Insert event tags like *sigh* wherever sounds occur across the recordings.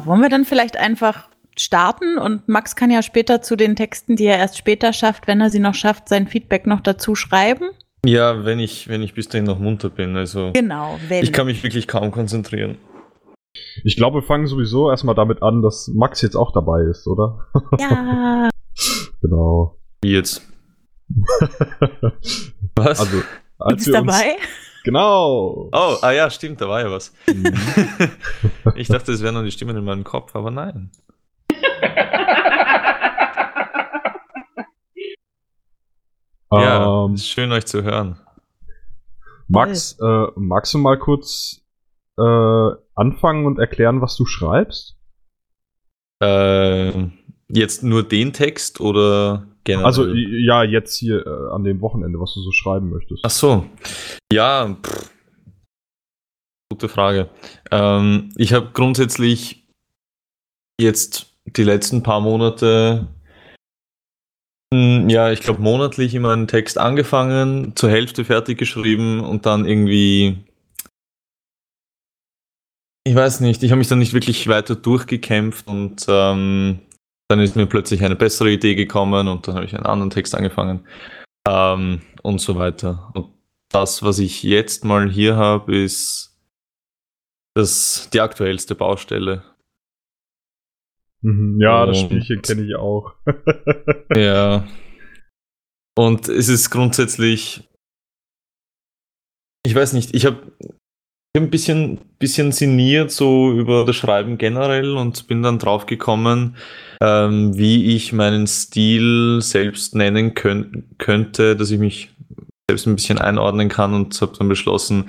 Ja, wollen wir dann vielleicht einfach starten und Max kann ja später zu den Texten, die er erst später schafft, wenn er sie noch schafft, sein Feedback noch dazu schreiben? Ja, wenn ich, wenn ich bis dahin noch munter bin. Also genau, wenn. Ich kann mich wirklich kaum konzentrieren. Ich glaube, wir fangen sowieso erstmal damit an, dass Max jetzt auch dabei ist, oder? Ja. *laughs* genau. Wie jetzt? *laughs* was? Also, als du bist dabei? Genau. Oh, ah ja, stimmt, da war ja was. Mhm. *laughs* ich dachte, es wären nur die Stimmen in meinem Kopf, aber nein. *laughs* ja, um, ähm. schön euch zu hören. Max, äh, magst du mal kurz äh, anfangen und erklären, was du schreibst? Äh, jetzt nur den Text oder generell? Also ja, jetzt hier äh, an dem Wochenende, was du so schreiben möchtest. Ach so. Ja, pff. gute Frage. Ähm, ich habe grundsätzlich jetzt die letzten paar Monate hm, ja, ich glaube monatlich immer einen Text angefangen, zur Hälfte fertig geschrieben und dann irgendwie ich weiß nicht, ich habe mich dann nicht wirklich weiter durchgekämpft und ähm, dann ist mir plötzlich eine bessere Idee gekommen und dann habe ich einen anderen Text angefangen ähm, und so weiter. Und das, was ich jetzt mal hier habe, ist das, die aktuellste Baustelle. Mhm, ja, das Spielchen kenne ich auch. *laughs* ja. Und es ist grundsätzlich, ich weiß nicht, ich habe habe ein bisschen, bisschen sinniert so über das Schreiben generell und bin dann drauf gekommen, ähm, wie ich meinen Stil selbst nennen könnt, könnte, dass ich mich selbst ein bisschen einordnen kann und habe dann beschlossen,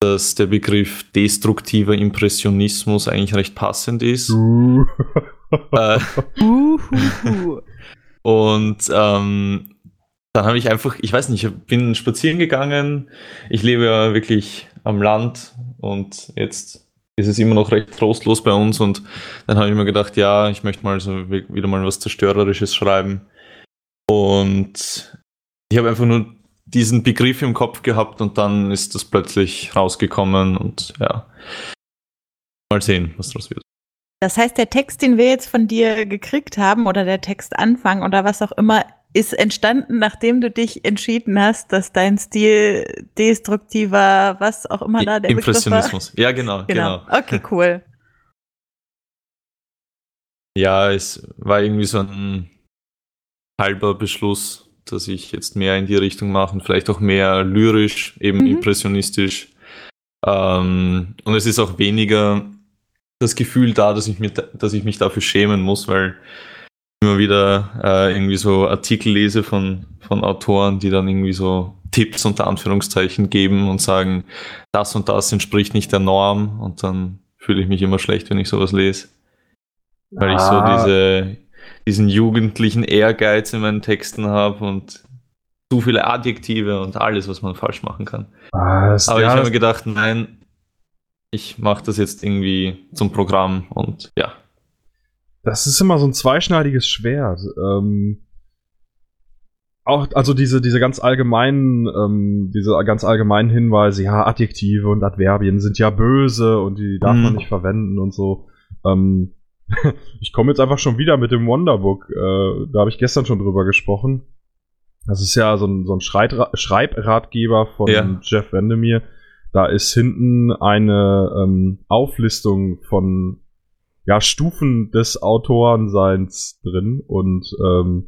dass der Begriff destruktiver Impressionismus eigentlich recht passend ist. Uh. äh, und ähm, dann habe ich einfach, ich weiß nicht, ich bin spazieren gegangen. Ich lebe ja wirklich am Land und jetzt ist es immer noch recht trostlos bei uns und dann habe ich mir gedacht, ja, ich möchte mal so wieder mal was Zerstörerisches schreiben. Und ich habe einfach nur diesen Begriff im Kopf gehabt und dann ist das plötzlich rausgekommen und ja, mal sehen, was daraus wird. Das heißt, der Text, den wir jetzt von dir gekriegt haben oder der Textanfang oder was auch immer, ist entstanden, nachdem du dich entschieden hast, dass dein Stil destruktiver, was auch immer da der Impressionismus. Ja, genau, genau, genau. Okay, cool. *laughs* ja, es war irgendwie so ein halber Beschluss, dass ich jetzt mehr in die Richtung mache und vielleicht auch mehr lyrisch, eben mhm. impressionistisch. Ähm, und es ist auch weniger das Gefühl da, dass ich, mir, dass ich mich dafür schämen muss, weil immer wieder äh, irgendwie so Artikel lese von, von Autoren, die dann irgendwie so Tipps unter Anführungszeichen geben und sagen, das und das entspricht nicht der Norm und dann fühle ich mich immer schlecht, wenn ich sowas lese. Weil ah. ich so ah. diese, diesen jugendlichen Ehrgeiz in meinen Texten habe und zu viele Adjektive und alles, was man falsch machen kann. Ah, Aber ich habe mir gedacht, nein, ich mache das jetzt irgendwie zum Programm und ja. Das ist immer so ein zweischneidiges Schwert. Ähm, auch, also diese, diese ganz allgemeinen, ähm, diese ganz allgemeinen Hinweise, ja, Adjektive und Adverbien sind ja böse und die darf mhm. man nicht verwenden und so. Ähm, *laughs* ich komme jetzt einfach schon wieder mit dem Wonderbook. Äh, da habe ich gestern schon drüber gesprochen. Das ist ja so ein, so ein Schreibratgeber von ja. Jeff Vandermeer. Da ist hinten eine ähm, Auflistung von ja, Stufen des Autorenseins drin und ähm,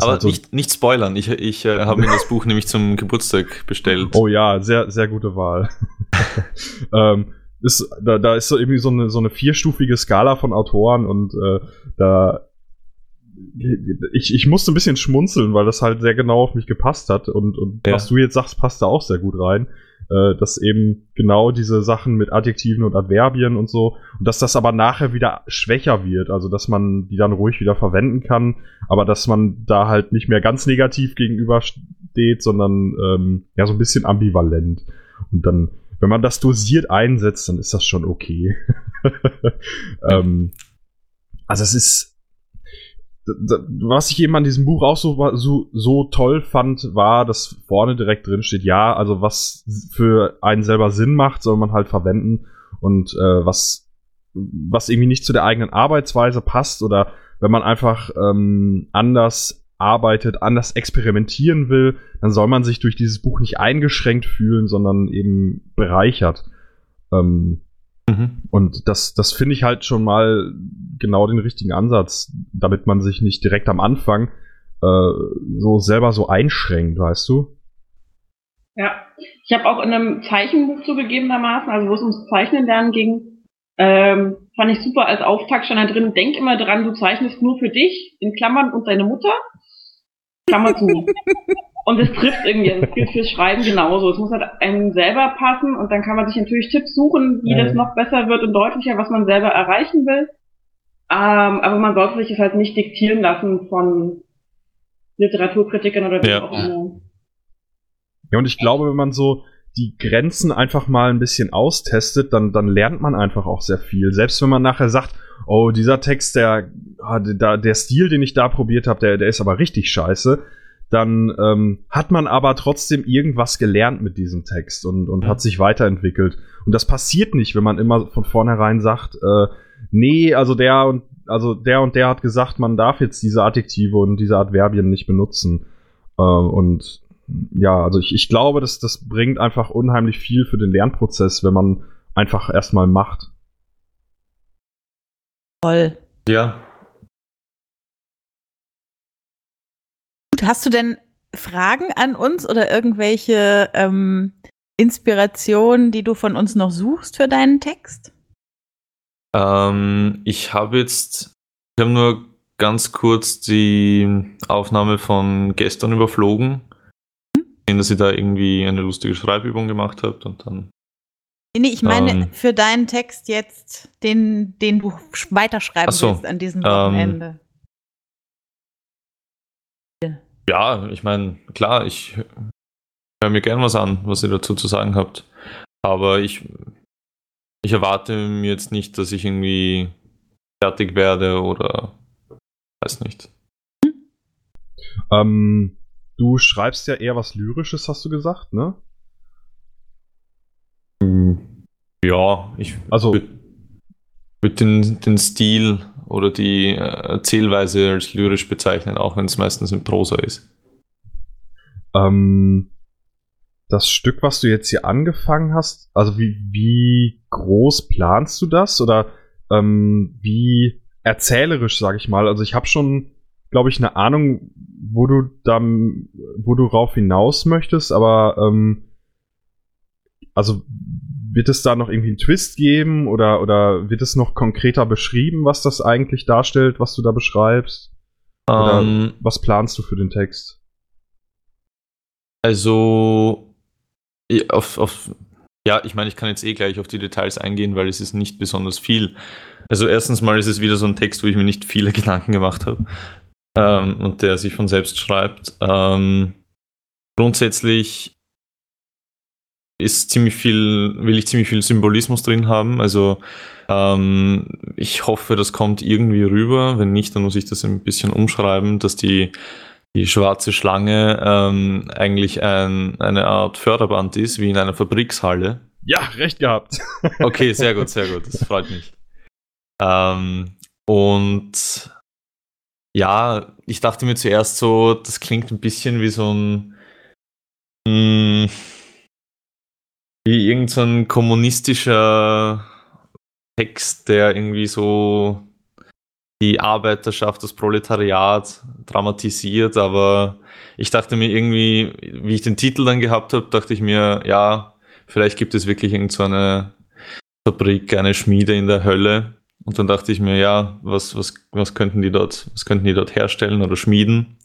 aber so nicht, nicht spoilern, ich, ich äh, habe mir das Buch *laughs* nämlich zum Geburtstag bestellt. Oh ja, sehr, sehr gute Wahl. *laughs* ähm, ist, da, da ist so irgendwie so eine, so eine vierstufige Skala von Autoren und äh, da ich, ich musste ein bisschen schmunzeln, weil das halt sehr genau auf mich gepasst hat und, und ja. was du jetzt sagst, passt da auch sehr gut rein äh, dass eben genau diese Sachen mit Adjektiven und Adverbien und so, und dass das aber nachher wieder schwächer wird, also dass man die dann ruhig wieder verwenden kann, aber dass man da halt nicht mehr ganz negativ gegenübersteht, sondern ähm, ja so ein bisschen ambivalent. Und dann, wenn man das dosiert einsetzt, dann ist das schon okay. *laughs* ähm, also es ist was ich eben an diesem Buch auch so, so, so toll fand, war, dass vorne direkt drin steht, ja, also was für einen selber Sinn macht, soll man halt verwenden und äh, was was irgendwie nicht zu der eigenen Arbeitsweise passt oder wenn man einfach ähm, anders arbeitet, anders experimentieren will, dann soll man sich durch dieses Buch nicht eingeschränkt fühlen, sondern eben bereichert. Ähm, mhm. Und das, das finde ich halt schon mal genau den richtigen Ansatz, damit man sich nicht direkt am Anfang äh, so selber so einschränkt, weißt du? Ja, ich habe auch in einem Zeichenbuch zugegebenermaßen, also wo es ums Zeichnen lernen ging, ähm, fand ich super als Auftakt schon da drin, denk immer dran, du zeichnest nur für dich, in Klammern und deine Mutter. Klammer zu. *laughs* und es trifft irgendwie, das gilt fürs Schreiben genauso. Es muss halt einem selber passen und dann kann man sich natürlich Tipps suchen, wie das noch besser wird und deutlicher, was man selber erreichen will. Ähm, aber man sollte sich das halt nicht diktieren lassen von Literaturkritikern oder wie ja. auch immer. Ja, und ich glaube, wenn man so die Grenzen einfach mal ein bisschen austestet, dann, dann lernt man einfach auch sehr viel. Selbst wenn man nachher sagt, oh, dieser Text, der, ah, der, der Stil, den ich da probiert habe, der, der ist aber richtig scheiße, dann ähm, hat man aber trotzdem irgendwas gelernt mit diesem Text und, und hat sich weiterentwickelt. Und das passiert nicht, wenn man immer von vornherein sagt, äh, nee, also der und also der und der hat gesagt, man darf jetzt diese Adjektive und diese Adverbien nicht benutzen. Äh, und ja, also ich, ich glaube, dass das bringt einfach unheimlich viel für den Lernprozess, wenn man einfach erstmal macht. Toll. Ja. Gut, hast du denn Fragen an uns oder irgendwelche ähm, Inspirationen, die du von uns noch suchst für deinen Text? Ähm, ich habe jetzt, ich habe nur ganz kurz die Aufnahme von gestern überflogen dass ihr da irgendwie eine lustige Schreibübung gemacht habt und dann. Nee, ich meine ähm, für deinen Text jetzt, den, den du weiterschreiben so, willst an diesem ähm, Wochenende. Ja, ich meine, klar, ich höre mir gern was an, was ihr dazu zu sagen habt. Aber ich, ich erwarte mir jetzt nicht, dass ich irgendwie fertig werde oder weiß nicht. Ähm, Du schreibst ja eher was Lyrisches, hast du gesagt, ne? Hm, ja, ich also würde den, den Stil oder die äh, Erzählweise als lyrisch bezeichnen, auch wenn es meistens in Prosa ist. Ähm, das Stück, was du jetzt hier angefangen hast, also wie, wie groß planst du das? Oder ähm, wie erzählerisch, sag ich mal? Also ich habe schon glaube ich, eine Ahnung, wo du dann, wo du rauf hinaus möchtest, aber ähm, also wird es da noch irgendwie einen Twist geben oder, oder wird es noch konkreter beschrieben, was das eigentlich darstellt, was du da beschreibst? Oder um, ähm. was planst du für den Text? Also, auf, auf, ja, ich meine, ich kann jetzt eh gleich auf die Details eingehen, weil es ist nicht besonders viel. Also erstens mal ist es wieder so ein Text, wo ich mir nicht viele *laughs* Gedanken gemacht habe ähm, und der sich von selbst schreibt. Ähm, grundsätzlich ist ziemlich viel, will ich ziemlich viel Symbolismus drin haben. Also ähm, ich hoffe, das kommt irgendwie rüber. Wenn nicht, dann muss ich das ein bisschen umschreiben, dass die, die schwarze Schlange ähm, eigentlich ein, eine Art Förderband ist, wie in einer Fabrikshalle. Ja, recht gehabt. *laughs* okay, sehr gut, sehr gut. Das freut mich. Ähm, und ja, ich dachte mir zuerst so, das klingt ein bisschen wie so ein. Mh, hm, wie irgendein so kommunistischer Text, der irgendwie so die Arbeiterschaft, das Proletariat dramatisiert, aber ich dachte mir irgendwie, wie ich den Titel dann gehabt habe, dachte ich mir, ja, vielleicht gibt es wirklich irgendeine so Fabrik, eine Schmiede in der Hölle, und dann dachte ich mir, ja, was, was, was könnten die dort, was könnten die dort herstellen oder schmieden?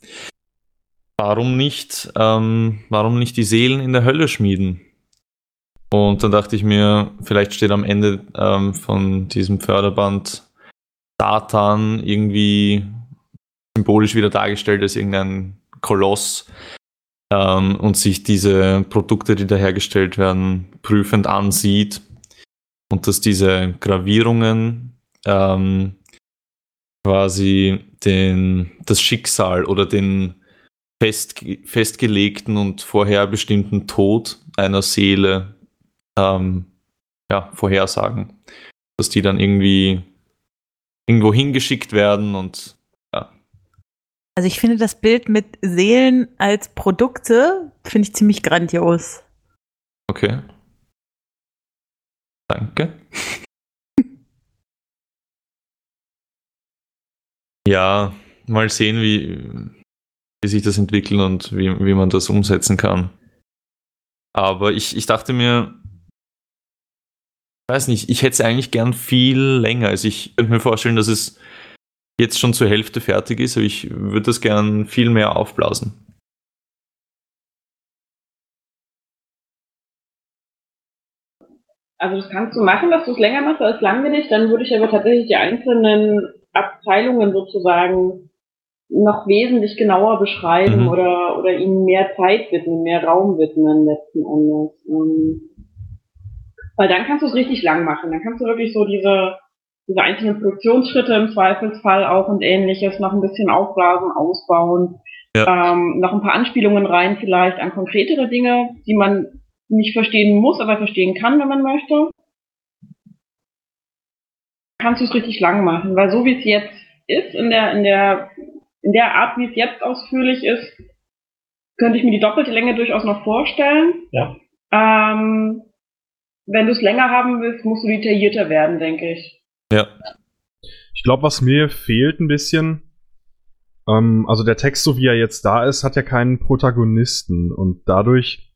Warum nicht, ähm, warum nicht die Seelen in der Hölle schmieden? Und dann dachte ich mir, vielleicht steht am Ende ähm, von diesem Förderband Satan irgendwie symbolisch wieder dargestellt als irgendein Koloss ähm, und sich diese Produkte, die da hergestellt werden, prüfend ansieht. Und dass diese Gravierungen ähm, quasi den, das Schicksal oder den fest, festgelegten und vorherbestimmten Tod einer Seele ähm, ja, vorhersagen. dass die dann irgendwie irgendwo hingeschickt werden und ja. Also ich finde das Bild mit Seelen als Produkte, finde ich ziemlich grandios. Okay. Danke. *laughs* ja, mal sehen, wie, wie sich das entwickelt und wie, wie man das umsetzen kann. Aber ich, ich dachte mir, weiß nicht, ich hätte es eigentlich gern viel länger. Also ich könnte mir vorstellen, dass es jetzt schon zur Hälfte fertig ist, aber ich würde das gern viel mehr aufblasen. Also das kannst du machen, dass du es länger machst als langweilig, dann würde ich aber tatsächlich die einzelnen Abteilungen sozusagen noch wesentlich genauer beschreiben mhm. oder, oder ihnen mehr Zeit widmen, mehr Raum widmen letzten Endes. Ähm, weil dann kannst du es richtig lang machen. Dann kannst du wirklich so diese, diese einzelnen Produktionsschritte im Zweifelsfall auch und ähnliches noch ein bisschen aufblasen, ausbauen. Ja. Ähm, noch ein paar Anspielungen rein vielleicht an konkretere Dinge, die man nicht verstehen muss, aber verstehen kann, wenn man möchte. Kannst du es richtig lang machen, weil so wie es jetzt ist, in der, in der, in der Art, wie es jetzt ausführlich ist, könnte ich mir die doppelte Länge durchaus noch vorstellen. Ja. Ähm, wenn du es länger haben willst, musst du detaillierter werden, denke ich. Ja. Ich glaube, was mir fehlt ein bisschen, ähm, also der Text, so wie er jetzt da ist, hat ja keinen Protagonisten und dadurch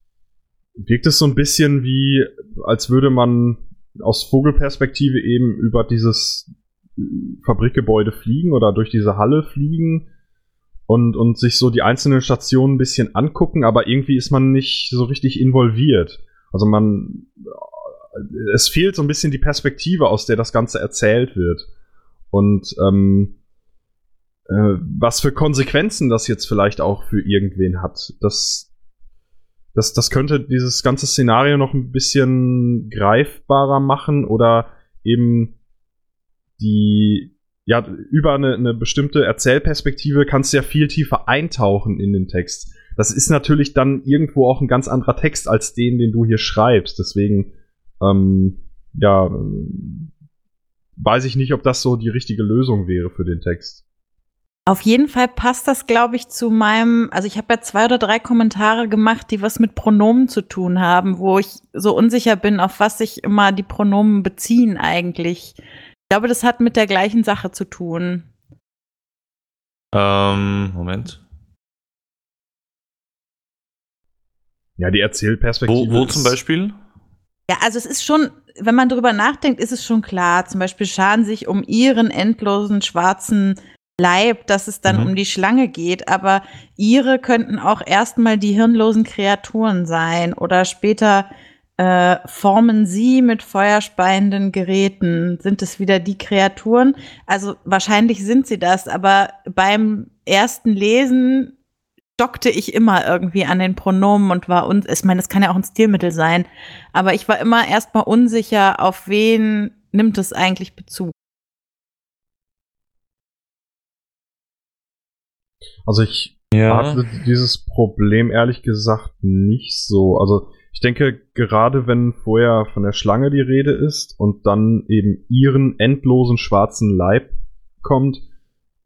wirkt es so ein bisschen wie, als würde man aus Vogelperspektive eben über dieses Fabrikgebäude fliegen oder durch diese Halle fliegen und, und sich so die einzelnen Stationen ein bisschen angucken, aber irgendwie ist man nicht so richtig involviert. Also man, es fehlt so ein bisschen die Perspektive, aus der das Ganze erzählt wird. Und ähm, äh, was für Konsequenzen das jetzt vielleicht auch für irgendwen hat, das, das, das könnte dieses ganze Szenario noch ein bisschen greifbarer machen oder eben die, ja, über eine, eine bestimmte Erzählperspektive kannst du ja viel tiefer eintauchen in den Text. Das ist natürlich dann irgendwo auch ein ganz anderer Text als den, den du hier schreibst. Deswegen ähm, ja, weiß ich nicht, ob das so die richtige Lösung wäre für den Text. Auf jeden Fall passt das, glaube ich, zu meinem, also ich habe ja zwei oder drei Kommentare gemacht, die was mit Pronomen zu tun haben, wo ich so unsicher bin, auf was sich immer die Pronomen beziehen eigentlich. Ich glaube, das hat mit der gleichen Sache zu tun. Ähm, Moment. Ja, die Erzählperspektive. Wo, wo zum Beispiel? Ja, also es ist schon, wenn man drüber nachdenkt, ist es schon klar. Zum Beispiel scharen sich um ihren endlosen schwarzen Leib, dass es dann mhm. um die Schlange geht. Aber ihre könnten auch erstmal die hirnlosen Kreaturen sein oder später äh, formen sie mit feuerspeienden Geräten. Sind es wieder die Kreaturen? Also wahrscheinlich sind sie das, aber beim ersten Lesen dockte ich immer irgendwie an den Pronomen und war uns, ich meine, das kann ja auch ein Stilmittel sein, aber ich war immer erstmal unsicher, auf wen nimmt es eigentlich Bezug. Also ich ja. hatte dieses Problem ehrlich gesagt nicht so. Also ich denke, gerade wenn vorher von der Schlange die Rede ist und dann eben ihren endlosen schwarzen Leib kommt,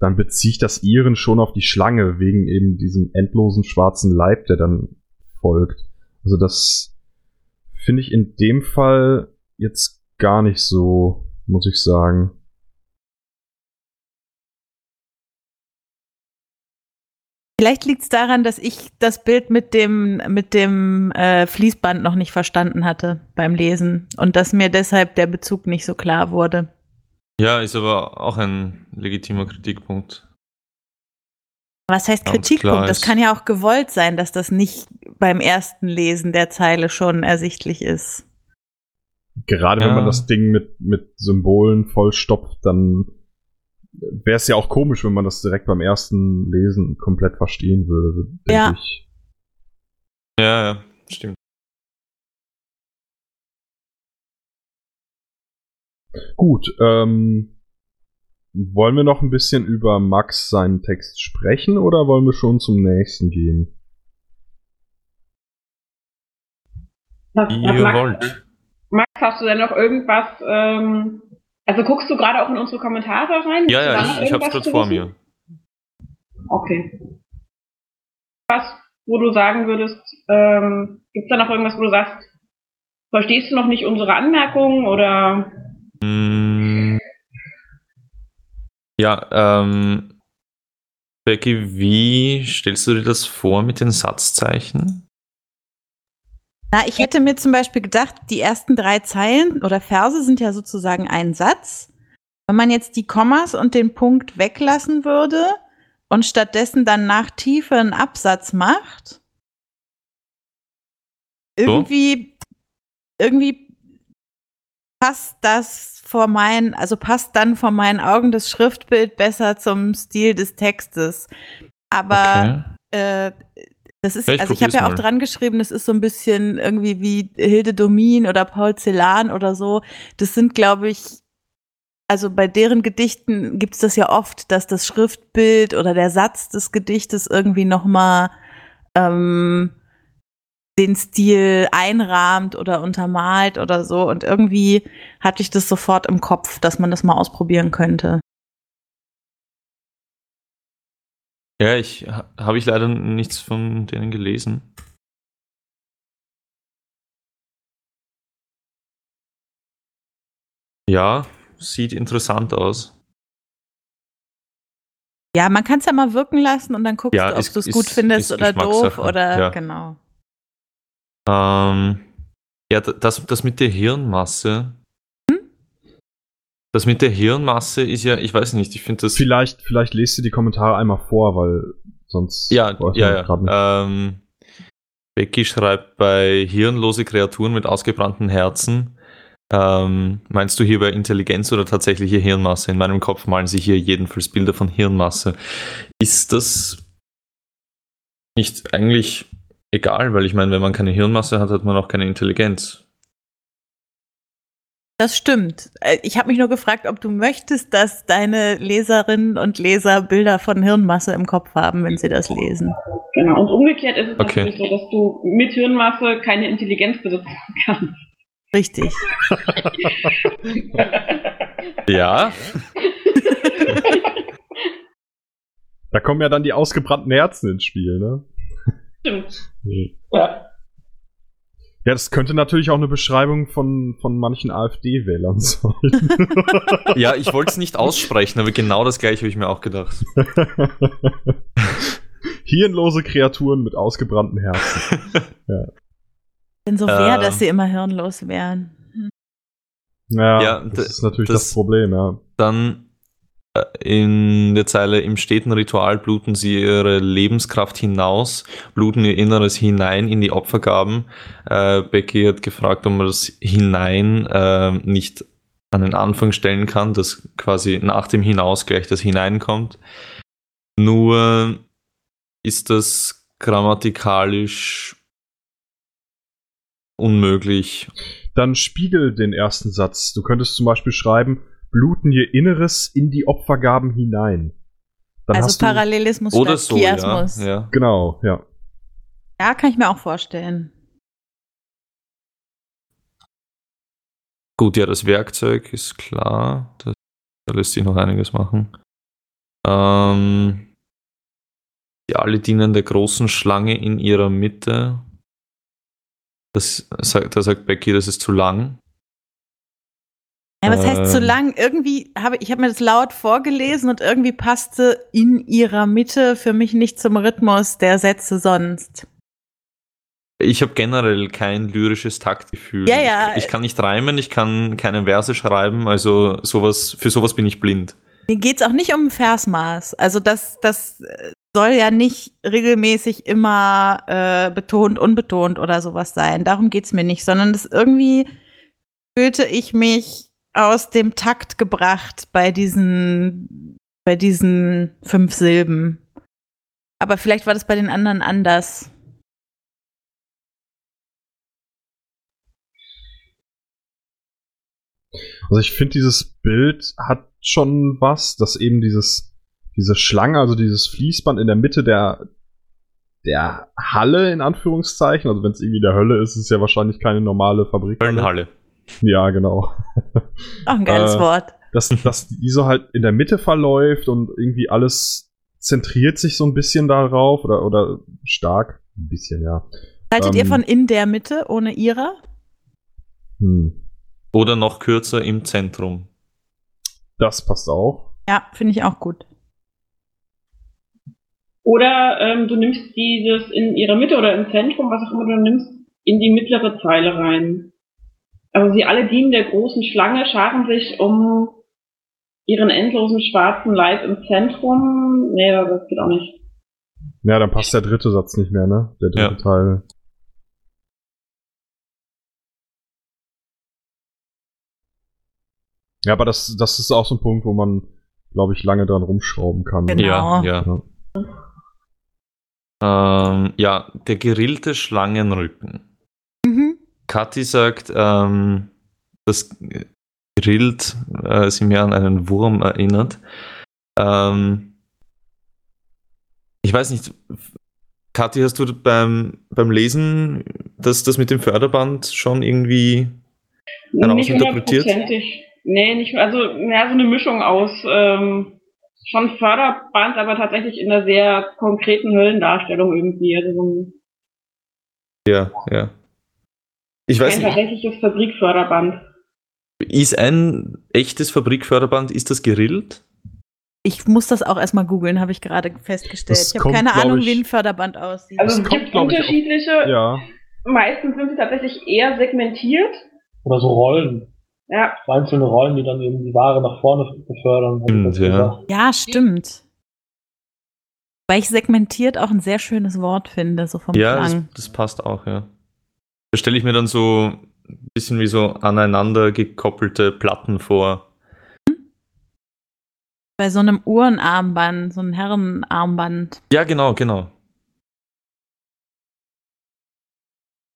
dann beziehe ich das Iren schon auf die Schlange, wegen eben diesem endlosen schwarzen Leib, der dann folgt. Also das finde ich in dem Fall jetzt gar nicht so, muss ich sagen. Vielleicht liegt es daran, dass ich das Bild mit dem, mit dem äh, Fließband noch nicht verstanden hatte beim Lesen und dass mir deshalb der Bezug nicht so klar wurde. Ja, ist aber auch ein legitimer Kritikpunkt. Was heißt Kritikpunkt? Das kann ja auch gewollt sein, dass das nicht beim ersten Lesen der Zeile schon ersichtlich ist. Gerade ja. wenn man das Ding mit, mit Symbolen vollstopft, dann wäre es ja auch komisch, wenn man das direkt beim ersten Lesen komplett verstehen würde, denke ja. ich. Ja, ja, stimmt. Gut, ähm, wollen wir noch ein bisschen über Max seinen Text sprechen oder wollen wir schon zum nächsten gehen? Was, was Ihr Max, wollt. Max, hast du denn noch irgendwas ähm, Also guckst du gerade auch in unsere Kommentare rein? Ja, ja, ich, ich hab's zu vor mir. Okay. Was, wo du sagen würdest, ähm, gibt es da noch irgendwas, wo du sagst, verstehst du noch nicht unsere Anmerkungen oder Ja, ähm, Becky, wie stellst du dir das vor mit den Satzzeichen? Na, ich hätte mir zum Beispiel gedacht, die ersten drei Zeilen oder Verse sind ja sozusagen ein Satz. Wenn man jetzt die Kommas und den Punkt weglassen würde und stattdessen dann nach Tiefe einen Absatz macht, irgendwie, irgendwie passt das vor meinen, also passt dann vor meinen Augen das Schriftbild besser zum Stil des Textes. Aber äh, das ist, Ja, ich also ich habe ja auch dran geschrieben, das ist so ein bisschen irgendwie wie Hilde Domin oder Paul Celan oder so. Das sind, glaube ich, also bei deren Gedichten gibt es das ja oft, dass das Schriftbild oder der Satz des Gedichtes irgendwie nochmal ähm, den Stil einrahmt oder untermalt oder so. Und irgendwie hatte ich das sofort im Kopf, dass man das mal ausprobieren könnte. Ja, ich ha- habe ich leider nichts von denen gelesen. Ja, sieht interessant aus. Ja, man kann es ja mal wirken lassen und dann guckst Ja, du, ob du es gut findest ist oder doof oder ja. genau. Ähm, ja, das, das mit der Hirnmasse. Das mit der Hirnmasse ist ja, ich weiß nicht, ich finde das. Vielleicht, vielleicht lest du die Kommentare einmal vor, weil sonst. Ja, ja, ja. Ähm, Becky schreibt bei hirnlose Kreaturen mit ausgebrannten Herzen. Ähm, meinst du hier bei Intelligenz oder tatsächliche Hirnmasse? In meinem Kopf malen sich hier jedenfalls Bilder von Hirnmasse. Ist das nicht eigentlich egal? Weil ich meine, wenn man keine Hirnmasse hat, hat man auch keine Intelligenz. Das stimmt. Äh, Ich habe mich nur gefragt, ob du möchtest, dass deine Leserinnen und Leser Bilder von Hirnmasse im Kopf haben, wenn sie das lesen. genau. Und umgekehrt ist es Okay. natürlich so, dass du mit Hirnmasse keine Intelligenz besitzen kannst. Richtig. *laughs* Ja, Da kommen ja dann die ausgebrannten Herzen ins Spiel, ne? Stimmt. Ja. Ja, das könnte natürlich auch eine Beschreibung von, von manchen AfD-Wählern *laughs* sein. ja, ich wollte es nicht aussprechen, aber genau das gleiche habe ich mir auch gedacht. *laughs* Hirnlose Kreaturen mit ausgebrannten Herzen. *laughs* Denn so wäre, Ähm. dass sie immer hirnlos wären. Ja, Ja, das ist natürlich das- das, Problem, ja. Dann äh, in der Zeile im steten Ritual bluten sie ihre Lebenskraft hinaus, bluten ihr Inneres hinein in die Opfergaben. Äh, Becky hat gefragt, ob man das hinein äh, nicht an den Anfang stellen kann, dass quasi nach dem Hinaus gleich das hineinkommt. Nur ist das grammatikalisch unmöglich. Dann spiegel den ersten Satz. Du könntest zum Beispiel schreiben, bluten ihr Inneres in die Opfergaben hinein. Dann also Parallelismus Oder statt so, ja. Chiasmus. Ja. ja. Genau, ja. kann ich mir auch vorstellen. Gut, ja, das Werkzeug ist klar. Das, da lässt sich noch einiges machen. Ähm, die alle dienen der großen Schlange in ihrer Mitte. Das da sagt Becky, das ist zu lang. Ja, was heißt zu Ähm. lang? Irgendwie habe ich habe mir das laut vorgelesen und irgendwie passte in ihrer Mitte für mich nicht zum Rhythmus der Sätze sonst. Ich habe generell kein lyrisches Taktgefühl. Ja, ja. Ich, ich kann nicht reimen, ich kann keine Verse schreiben, also sowas, für sowas bin ich blind. Mir geht's auch nicht um Versmaß. Also das, das äh, soll ja nicht regelmäßig immer äh, betont, unbetont oder sowas sein. Darum geht's mir nicht, sondern das irgendwie fühlte ich mich aus dem Takt gebracht bei diesen, bei diesen fünf Silben. Aber vielleicht war das bei den anderen anders. Also ich finde, dieses Bild hat schon was, dass eben dieses, diese Schlange, also dieses Fließband in der Mitte der, der Halle, in Anführungszeichen, also wenn es irgendwie der Hölle ist, ist es ja wahrscheinlich keine normale Fabrik. Höllenhalle. Ja, genau. Auch ein geiles Äh, Wort. Dass, dass die so halt in der Mitte verläuft und irgendwie alles zentriert sich so ein bisschen darauf oder, oder stark. Ein bisschen, ja. Haltet ihr ähm, von in der Mitte ohne ihrer? Hm. Oder noch kürzer im Zentrum. Das passt auch. Ja, finde ich auch gut. Oder ähm, du nimmst dieses in ihrer Mitte oder im Zentrum, was auch immer du nimmst, in die mittlere Zeile rein. Also sie alle dienen der großen Schlange, scharen sich um ihren endlosen schwarzen Leib im Zentrum. Nee, das geht auch nicht. Ja, dann passt der dritte Satz nicht mehr, ne? Der dritte Ja. Teil. Ja, aber das, das ist auch so ein Punkt, wo man, glaube ich, lange dran rumschrauben kann. Genau. Ja, ja. Ähm, ja, der gerillte Schlangenrücken. Kathi sagt, ähm, das gerillt äh, sie mir an einen Wurm erinnert. Ähm, ich weiß nicht, Kathi, hast du beim, beim Lesen das, das mit dem Förderband schon irgendwie Nicht Herausinterpretiert? Nee, nicht, also, ja, so eine Mischung aus, ähm, schon Förderband, aber tatsächlich in einer sehr konkreten Höllendarstellung irgendwie. Also so ein, Ja, ja. Ich weiß ein nicht, tatsächliches Fabrikförderband. ist ein echtes Fabrikförderband, ist das gerillt? Ich muss das auch erstmal googeln, habe ich gerade festgestellt. Das ich habe keine Ahnung, ich- wie ein Förderband aussieht. Also Das es gibt unterschiedliche, Ja. meistens sind sie tatsächlich eher segmentiert. Oder so Rollen. Ja, So einzelne Rollen, die dann eben die Ware nach vorne befördern. ich Stimmt, das ja. ja, stimmt. Weil ich segmentiert auch ein sehr schönes Wort finde, so vom Ja, das, Klang. das passt auch, ja. Da stelle ich mir dann so ein bisschen wie so aneinander gekoppelte Platten vor. Bei so einem Uhrenarmband, so einem Herrenarmband. Ja, genau, genau.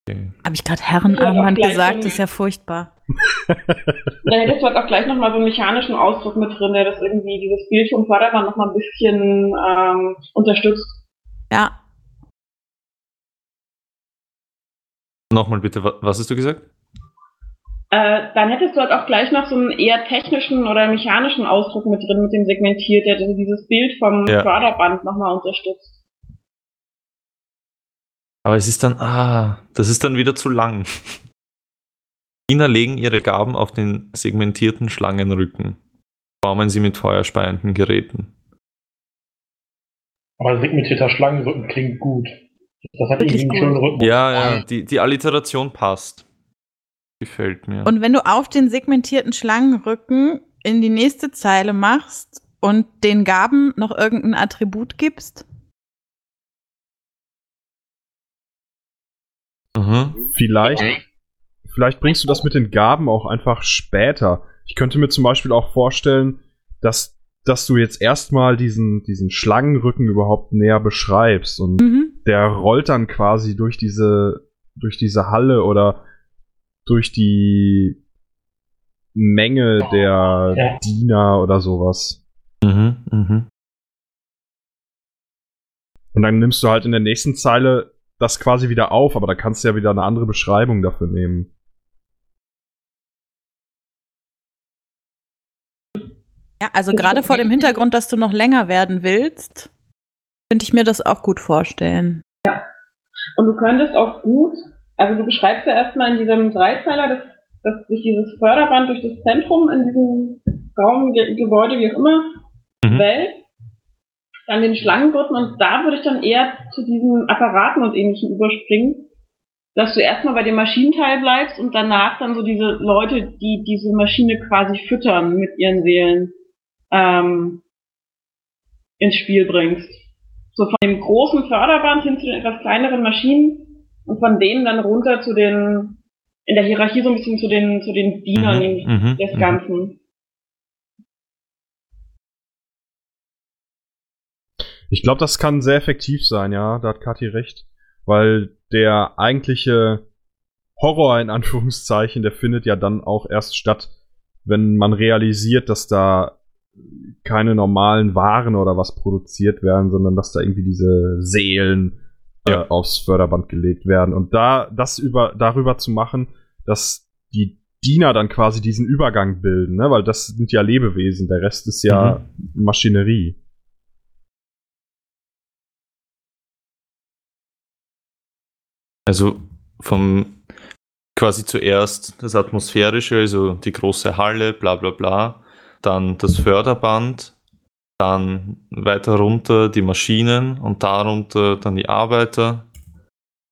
Okay. Habe ich gerade Ja, Herrenarmband gleich gesagt? ist ja furchtbar. da hättest du halt auch gleich nochmal so einen mechanischen Ausdruck mit drin, der das irgendwie, dieses Bild vom Förderband nochmal ein bisschen ähm, unterstützt. Ja, Nochmal bitte, wa- was hast du gesagt? Äh, dann hättest du halt auch gleich noch so einen eher technischen oder mechanischen Ausdruck mit drin, mit dem segmentiert, der also dieses Bild vom Ja. Förderband nochmal unterstützt. Aber es ist dann, ah, das ist dann wieder zu lang. China legen ihre Gaben auf den segmentierten Schlangenrücken. Formen sie mit feuerspeienden Geräten. Aber segmentierter Schlangenrücken klingt gut. Das hat Wirklich irgendwie einen schönen Rücken. Ja, ja, die, die Alliteration passt. Gefällt mir. Und wenn du auf den segmentierten Schlangenrücken in die nächste Zeile machst und den Gaben noch irgendein Attribut gibst, Mhm. Vielleicht, vielleicht bringst du das mit den Gaben auch einfach später. Ich könnte mir zum Beispiel auch vorstellen, dass, dass du jetzt erstmal diesen, diesen Schlangenrücken überhaupt näher beschreibst und mhm. Der rollt dann quasi durch diese, durch diese Halle oder durch die Menge der Ja. Diener oder sowas. Mhm, mhm. Und dann nimmst du halt in der nächsten Zeile das quasi wieder auf, aber da kannst du ja wieder eine andere Beschreibung dafür nehmen. ja, also gerade vor dem Hintergrund, dass du noch länger werden willst, könnte ich mir das auch gut vorstellen. Und du könntest auch gut, also du beschreibst ja erstmal in diesem Dreizeiler, dass, dass sich dieses Förderband durch das Zentrum in diesem Raum, Ge Gebäude, wie auch immer, Mhm. wälzt, dann den Schlangenrücken und da würde ich dann eher zu diesen Apparaten und ähnlichen überspringen, dass du erstmal bei dem Maschinenteil bleibst und danach dann so diese Leute, die diese Maschine quasi füttern mit ihren Seelen, ähm, ins Spiel bringst. So von dem großen Förderband hin zu den etwas kleineren Maschinen und von denen dann runter zu den, in der Hierarchie so ein bisschen zu den, zu den Dienern Mhm, mhm, des mhm. Ganzen. Ich glaube, das kann sehr effektiv sein, ja, da hat Kathi recht. Weil der eigentliche Horror in Anführungszeichen, der findet ja dann auch erst statt, wenn man realisiert, dass da keine normalen Waren oder was produziert werden, sondern dass da irgendwie diese Seelen Ja. äh, aufs Förderband gelegt werden. Und da das über darüber zu machen, dass die Diener dann quasi diesen Übergang bilden, ne? Weil das sind ja Lebewesen, der Rest ist ja Maschinerie. Also vom quasi zuerst das Atmosphärische, also die große Halle, bla bla bla, dann das Förderband, dann weiter runter die Maschinen und darunter dann die Arbeiter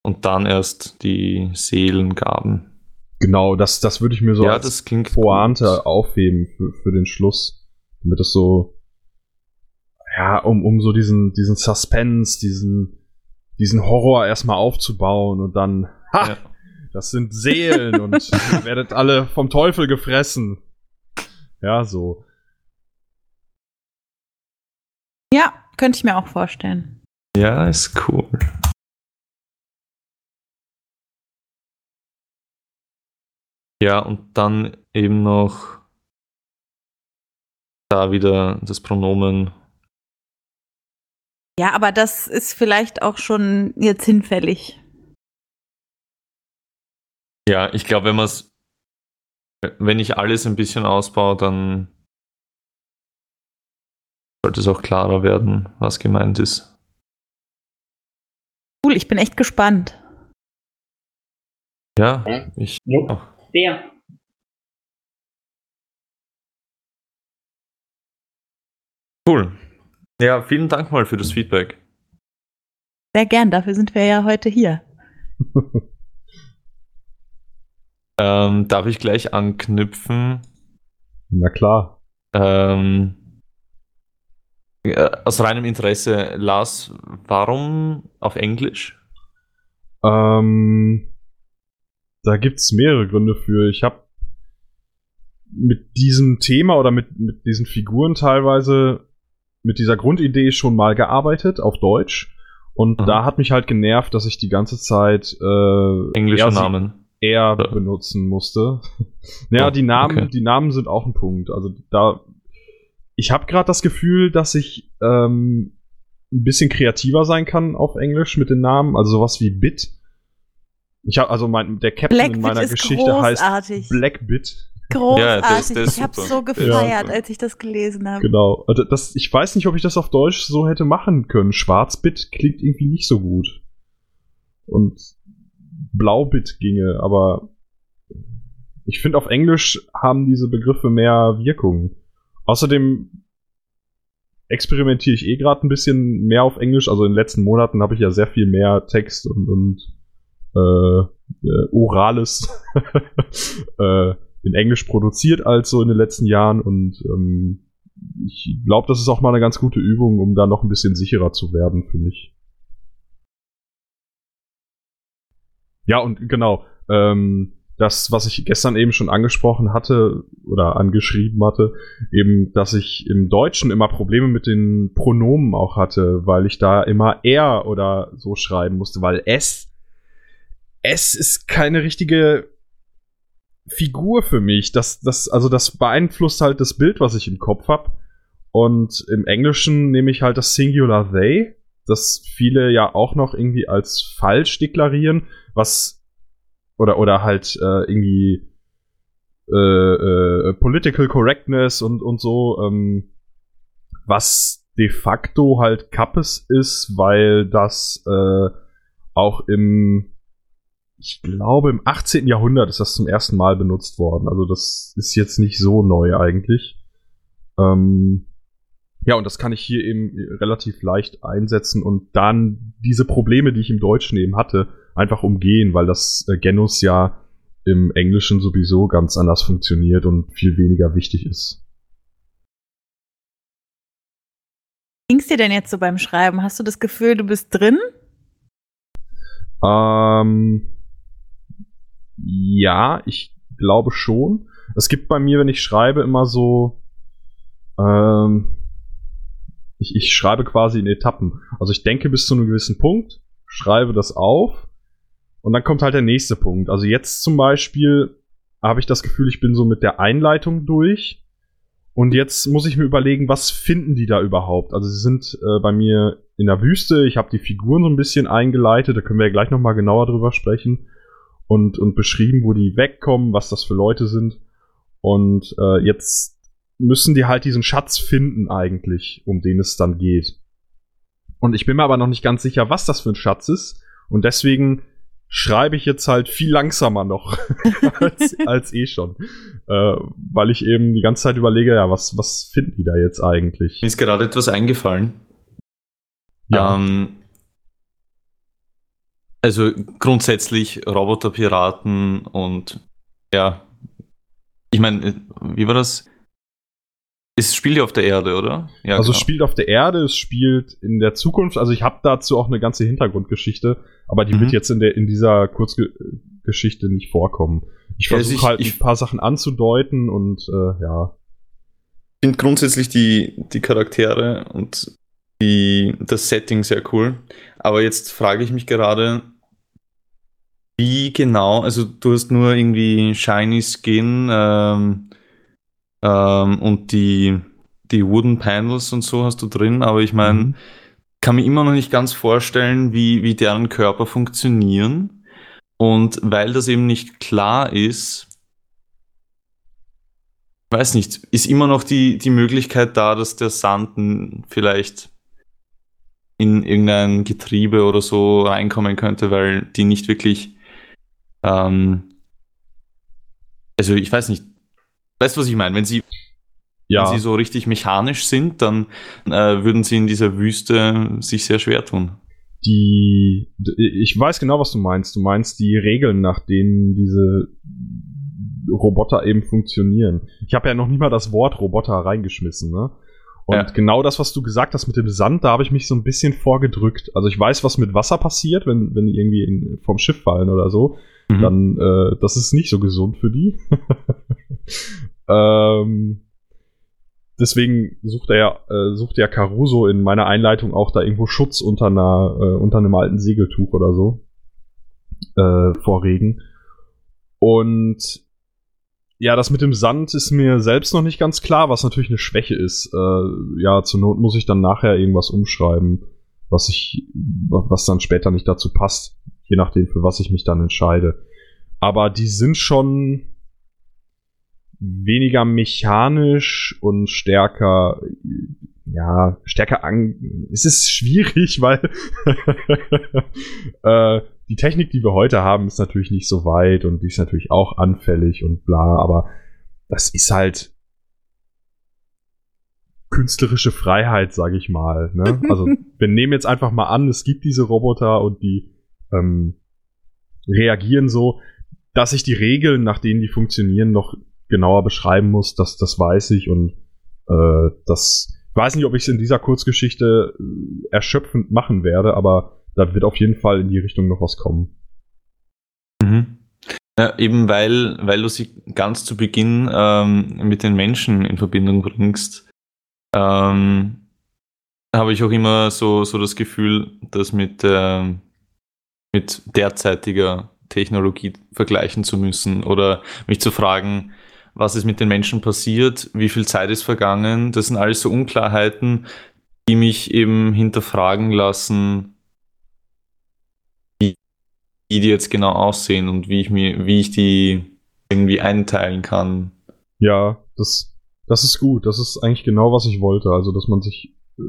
und dann erst die Seelengaben. Genau, das, das würde ich mir so ja, als das klingt Pointe gut. aufheben für, für den Schluss. Damit es so, ja, um, um so diesen, diesen Suspense, diesen, diesen Horror erstmal aufzubauen und dann, ha, Ja. das sind Seelen und ihr werdet alle vom Teufel gefressen. Ja, so. Ja, könnte ich mir auch vorstellen. Ja, ist cool. Ja, und dann eben noch da wieder das Pronomen. Ja, aber das ist vielleicht auch schon jetzt hinfällig. Ja, ich glaube, wenn man es, wenn ich alles ein bisschen ausbaue, dann sollte es auch klarer werden, was gemeint ist. Cool, ich bin echt gespannt. Ja, ich auch. Sehr. Cool. Ja, vielen Dank mal für das Feedback. Sehr gern, dafür sind wir ja heute hier. *laughs* Ähm, darf ich gleich anknüpfen? Na klar. Ähm, äh, aus reinem Interesse, Lars, warum auf Englisch? Ähm, da gibt's mehrere Gründe für. Ich habe mit diesem Thema oder mit, mit diesen Figuren teilweise mit dieser Grundidee schon mal gearbeitet auf Deutsch. Und Mhm. da hat mich halt genervt, dass ich die ganze Zeit äh, Englische Namen. Er Ja. benutzen musste. *laughs* naja, Oh, die Namen, okay. die Namen sind auch ein Punkt. Also da, ich habe gerade das Gefühl, dass ich ähm, ein bisschen kreativer sein kann auf Englisch mit den Namen. Also sowas wie Bit. Ich habe also mein der Captain in Blackbit meiner ist Geschichte heißt großartig. Blackbit. Großartig. Ja, der ist ich hab's super. so gefeiert, Ja. als ich das gelesen habe. Genau. Also das, ich weiß nicht, ob ich das auf Deutsch so hätte machen können. Schwarzbit klingt irgendwie nicht so gut. Und Blaubit ginge, aber ich finde, auf Englisch haben diese Begriffe mehr Wirkung. Außerdem experimentiere ich eh gerade ein bisschen mehr auf Englisch. Also in den letzten Monaten habe ich ja sehr viel mehr Text und, und äh, äh, Orales *laughs* äh, in Englisch produziert als so in den letzten Jahren. Und ähm, ich glaube, das ist auch mal eine ganz gute Übung, um da noch ein bisschen sicherer zu werden für mich. Ja, und genau, ähm, das, was ich gestern eben schon angesprochen hatte oder angeschrieben hatte, eben, dass ich im Deutschen immer Probleme mit den Pronomen auch hatte, weil ich da immer er oder so schreiben musste, weil es, es ist keine richtige Figur für mich. Das, das, also das beeinflusst halt das Bild, was ich im Kopf habe. Und im Englischen nehme ich halt das Singular they, das viele ja auch noch irgendwie als falsch deklarieren, was oder oder halt äh, irgendwie äh, äh, Political Correctness und und so, ähm, was de facto halt Kappes ist, weil das äh, auch im ich glaube, im 18. Jahrhundert ist das zum ersten Mal benutzt worden. Also das ist jetzt nicht so neu eigentlich. Ähm, ja, und das kann ich hier eben relativ leicht einsetzen und dann diese Probleme, die ich im Deutschen eben hatte, einfach umgehen, weil das äh, Genus ja im Englischen sowieso ganz anders funktioniert und viel weniger wichtig ist. Ging's dir denn jetzt so beim Schreiben? Hast du das Gefühl, du bist drin? Ähm, ja, ich glaube schon. Es gibt bei mir, wenn ich schreibe, immer so. Ähm, ich, ich schreibe quasi in Etappen. Also ich denke bis zu einem gewissen Punkt, schreibe das auf und dann kommt halt der nächste Punkt. Also jetzt zum Beispiel habe ich das Gefühl, ich bin so mit der Einleitung durch. Und jetzt muss ich mir überlegen, was finden die da überhaupt? Also sie sind äh, bei mir in der Wüste. Ich habe die Figuren so ein bisschen eingeleitet. Da können wir ja gleich noch mal genauer drüber sprechen. und, und beschrieben, wo die wegkommen, was das für Leute sind. Und äh, jetzt müssen die halt diesen Schatz finden eigentlich, um den es dann geht. Und ich bin mir aber noch nicht ganz sicher, was das für ein Schatz ist. Und deswegen schreibe ich jetzt halt viel langsamer noch *laughs* als, *laughs* als eh schon. Äh, weil ich eben die ganze Zeit überlege, ja, was, was finden die da jetzt eigentlich? Mir ist gerade etwas eingefallen. Ja. Ähm, also grundsätzlich Roboterpiraten und ja, ich meine, wie war das? Es spielt ja auf der Erde, oder? Ja, also es genau. spielt auf der Erde, es spielt in der Zukunft. Also ich habe dazu auch eine ganze Hintergrundgeschichte, aber die Mhm. wird jetzt in der in dieser Kurzgeschichte nicht vorkommen. Ich also versuche ich- halt ich- ein paar Sachen anzudeuten und äh, ja. Ich finde grundsätzlich die, die Charaktere und die, das Setting sehr cool. Aber jetzt frage ich mich gerade, wie genau, also du hast nur irgendwie Shiny Skin ähm, ähm, und die, die Wooden Panels und so hast du drin, aber ich meine, Mhm. kann mir immer noch nicht ganz vorstellen, wie, wie deren Körper funktionieren. Und weil das eben nicht klar ist, weiß nicht, ist immer noch die, die Möglichkeit da, dass der Sand vielleicht in irgendein Getriebe oder so reinkommen könnte, weil die nicht wirklich, ähm, also ich weiß nicht, weißt du, was ich meine? Wenn sie, Ja, wenn sie so richtig mechanisch sind, dann äh, würden sie in dieser Wüste sich sehr schwer tun. die ich weiß genau, was du meinst. Du meinst die Regeln, nach denen diese Roboter eben funktionieren. Ich habe ja noch nie mal das Wort Roboter reingeschmissen, ne? Und Ja. genau das, was du gesagt hast mit dem Sand, da habe ich mich so ein bisschen vorgedrückt. Also ich weiß, was mit Wasser passiert, wenn, wenn die irgendwie in, vom Schiff fallen oder so. Mhm. Dann, äh, das ist nicht so gesund für die. *laughs* ähm, deswegen sucht er äh, sucht ja Caruso in meiner Einleitung auch da irgendwo Schutz unter einer, äh, unter einem alten Segeltuch oder so. Äh, vor Regen. Und ja, das mit dem Sand ist mir selbst noch nicht ganz klar, was natürlich eine Schwäche ist. Äh, ja, zur Not muss ich dann nachher irgendwas umschreiben, was ich, was dann später nicht dazu passt, je nachdem, für was ich mich dann entscheide. Aber die sind schon weniger mechanisch und stärker, ja, stärker an. Es ist schwierig, *laughs* weil äh, die Technik, die wir heute haben, ist natürlich nicht so weit und die ist natürlich auch anfällig und bla, aber das ist halt künstlerische Freiheit, sage ich mal. Ne? *laughs* Also wir nehmen jetzt einfach mal an, es gibt diese Roboter und die ähm, reagieren so, dass ich die Regeln, nach denen die funktionieren, noch genauer beschreiben muss, das, das weiß ich und äh, das ich weiß nicht, ob ich es in dieser Kurzgeschichte äh, erschöpfend machen werde, aber da wird auf jeden Fall in die Richtung noch was kommen. Mhm. Ja, eben weil, weil du sie ganz zu Beginn ähm, mit den Menschen in Verbindung bringst, ähm, habe ich auch immer so, so das Gefühl, das mit, ähm, mit derzeitiger Technologie vergleichen zu müssen oder mich zu fragen, was ist mit den Menschen passiert, wie viel Zeit ist vergangen. Das sind alles so Unklarheiten, die mich eben hinterfragen lassen, wie die jetzt genau aussehen und wie ich mir, wie ich die irgendwie einteilen kann. Ja, das, das ist gut. Das ist eigentlich genau, was ich wollte. Also, dass man sich äh,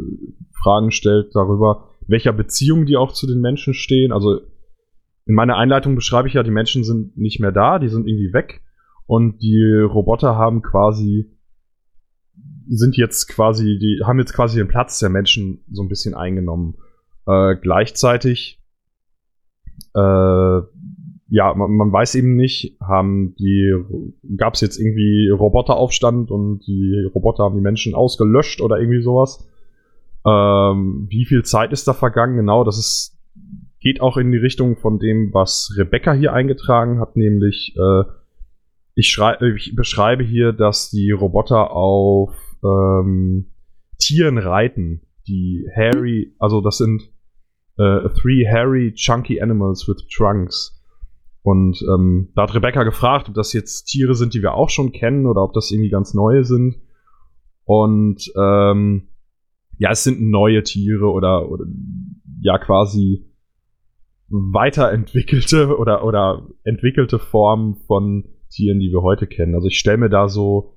Fragen stellt darüber, welcher Beziehung die auch zu den Menschen stehen. Also, in meiner Einleitung beschreibe ich ja, die Menschen sind nicht mehr da, die sind irgendwie weg. Und die Roboter haben quasi, sind jetzt quasi, die haben jetzt quasi den Platz der Menschen so ein bisschen eingenommen. Äh, gleichzeitig, äh, ja, man, man weiß eben nicht, haben die, gab es jetzt irgendwie Roboteraufstand und die Roboter haben die Menschen ausgelöscht oder irgendwie sowas. Ähm, wie viel Zeit ist da vergangen? Genau, das ist, geht auch in die Richtung von dem, was Rebecca hier eingetragen hat, nämlich, äh, ich, schrei ich beschreibe hier, dass die Roboter auf ähm, Tieren reiten, die hairy, also das sind äh, three hairy chunky animals with trunks. Und ähm, da hat Rebecca gefragt, ob das jetzt Tiere sind, die wir auch schon kennen oder ob das irgendwie ganz neue sind. Und ähm, ja, es sind neue Tiere oder, oder ja quasi weiterentwickelte *laughs* oder, oder entwickelte Form von Tieren, die wir heute kennen. Also ich stelle mir da so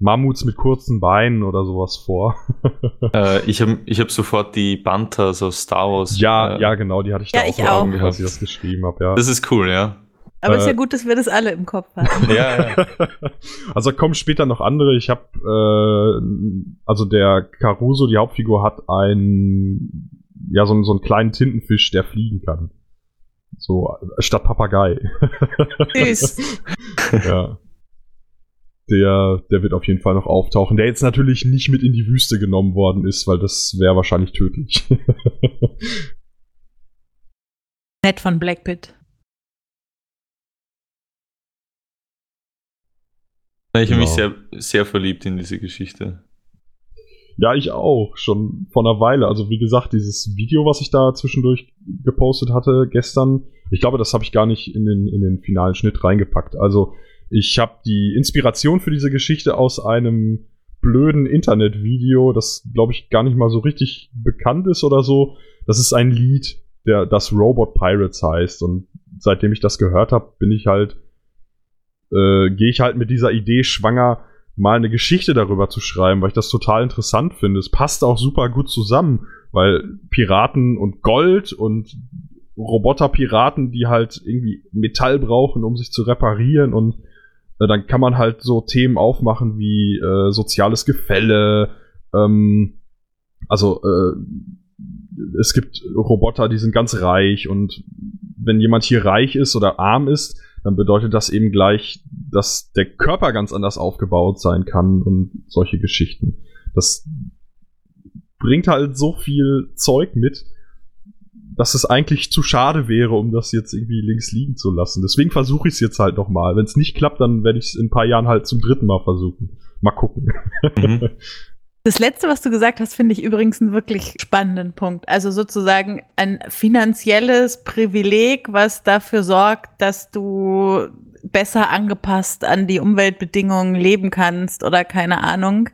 Mammuts mit kurzen Beinen oder sowas vor. *laughs* Äh, ich habe ich hab sofort die Banthas aus Star Wars. ja, äh, ja, genau, die hatte ich Ja, da auch ich vor Augen, auch. als ich das geschrieben habe, ja. Das ist cool, ja. Aber ist ja Äh, gut, dass wir das alle im Kopf haben. *laughs* Ja, ja. also kommen später noch andere. Ich habe, äh, also der Caruso, die Hauptfigur, hat einen, ja, so, einen- so einen kleinen Tintenfisch, der fliegen kann. So, statt Papagei. *laughs* Süß. ja. Der, der wird auf jeden Fall noch auftauchen. Der jetzt natürlich nicht mit in die Wüste genommen worden ist, weil das wäre wahrscheinlich tödlich. *laughs* Nett von Blackpit. Ich habe mich Genau. sehr, sehr verliebt in diese Geschichte. Ja, ich auch, schon vor einer Weile. Also wie gesagt, dieses Video, was ich da zwischendurch gepostet hatte gestern, ich glaube, das habe ich gar nicht in den, in den finalen Schnitt reingepackt. Also ich habe die Inspiration für diese Geschichte aus einem blöden Internetvideo, das glaube ich gar nicht mal so richtig bekannt ist oder so. Das ist ein Lied, der das Robot Pirates heißt und seitdem ich das gehört habe, bin ich halt äh, gehe ich halt mit dieser Idee schwanger, mal eine Geschichte darüber zu schreiben, weil ich das total interessant finde. Es passt auch super gut zusammen, weil Piraten und Gold und Roboterpiraten, die halt irgendwie Metall brauchen, um sich zu reparieren und äh, dann kann man halt so Themen aufmachen wie äh, soziales Gefälle, ähm, also äh, es gibt Roboter, die sind ganz reich und wenn jemand hier reich ist oder arm ist, dann bedeutet das eben gleich, dass der Körper ganz anders aufgebaut sein kann und solche Geschichten. Das bringt halt so viel Zeug mit, dass es eigentlich zu schade wäre, um das jetzt irgendwie links liegen zu lassen. Deswegen versuche ich es jetzt halt nochmal. Wenn es nicht klappt, dann werde ich es in ein paar Jahren halt zum dritten Mal versuchen. Mal gucken. Mhm. *laughs* Das letzte, was du gesagt hast, finde ich übrigens einen wirklich spannenden Punkt. Also sozusagen ein finanzielles Privileg, was dafür sorgt, dass du besser angepasst an die Umweltbedingungen leben kannst oder keine Ahnung.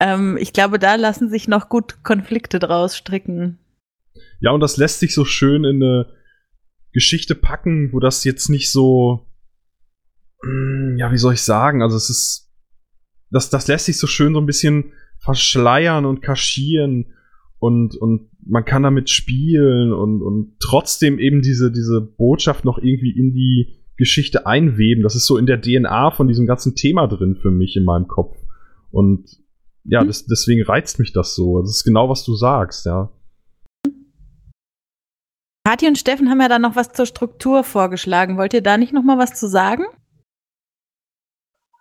Ähm, ich glaube, da lassen sich noch gut Konflikte draus stricken. Ja, und das lässt sich so schön in eine Geschichte packen, wo das jetzt nicht so, mm, ja, wie soll ich sagen, also es ist, das, das lässt sich so schön so ein bisschen verschleiern und kaschieren und, und man kann damit spielen und, und trotzdem eben diese, diese Botschaft noch irgendwie in die Geschichte einweben. Das ist so in der DNA von diesem ganzen Thema drin für mich in meinem Kopf. Und ja, Hm. das, deswegen reizt mich das so. Das ist genau, was du sagst, ja. Kathi und Steffen haben ja da noch was zur Struktur vorgeschlagen. Wollt ihr da nicht noch mal was zu sagen?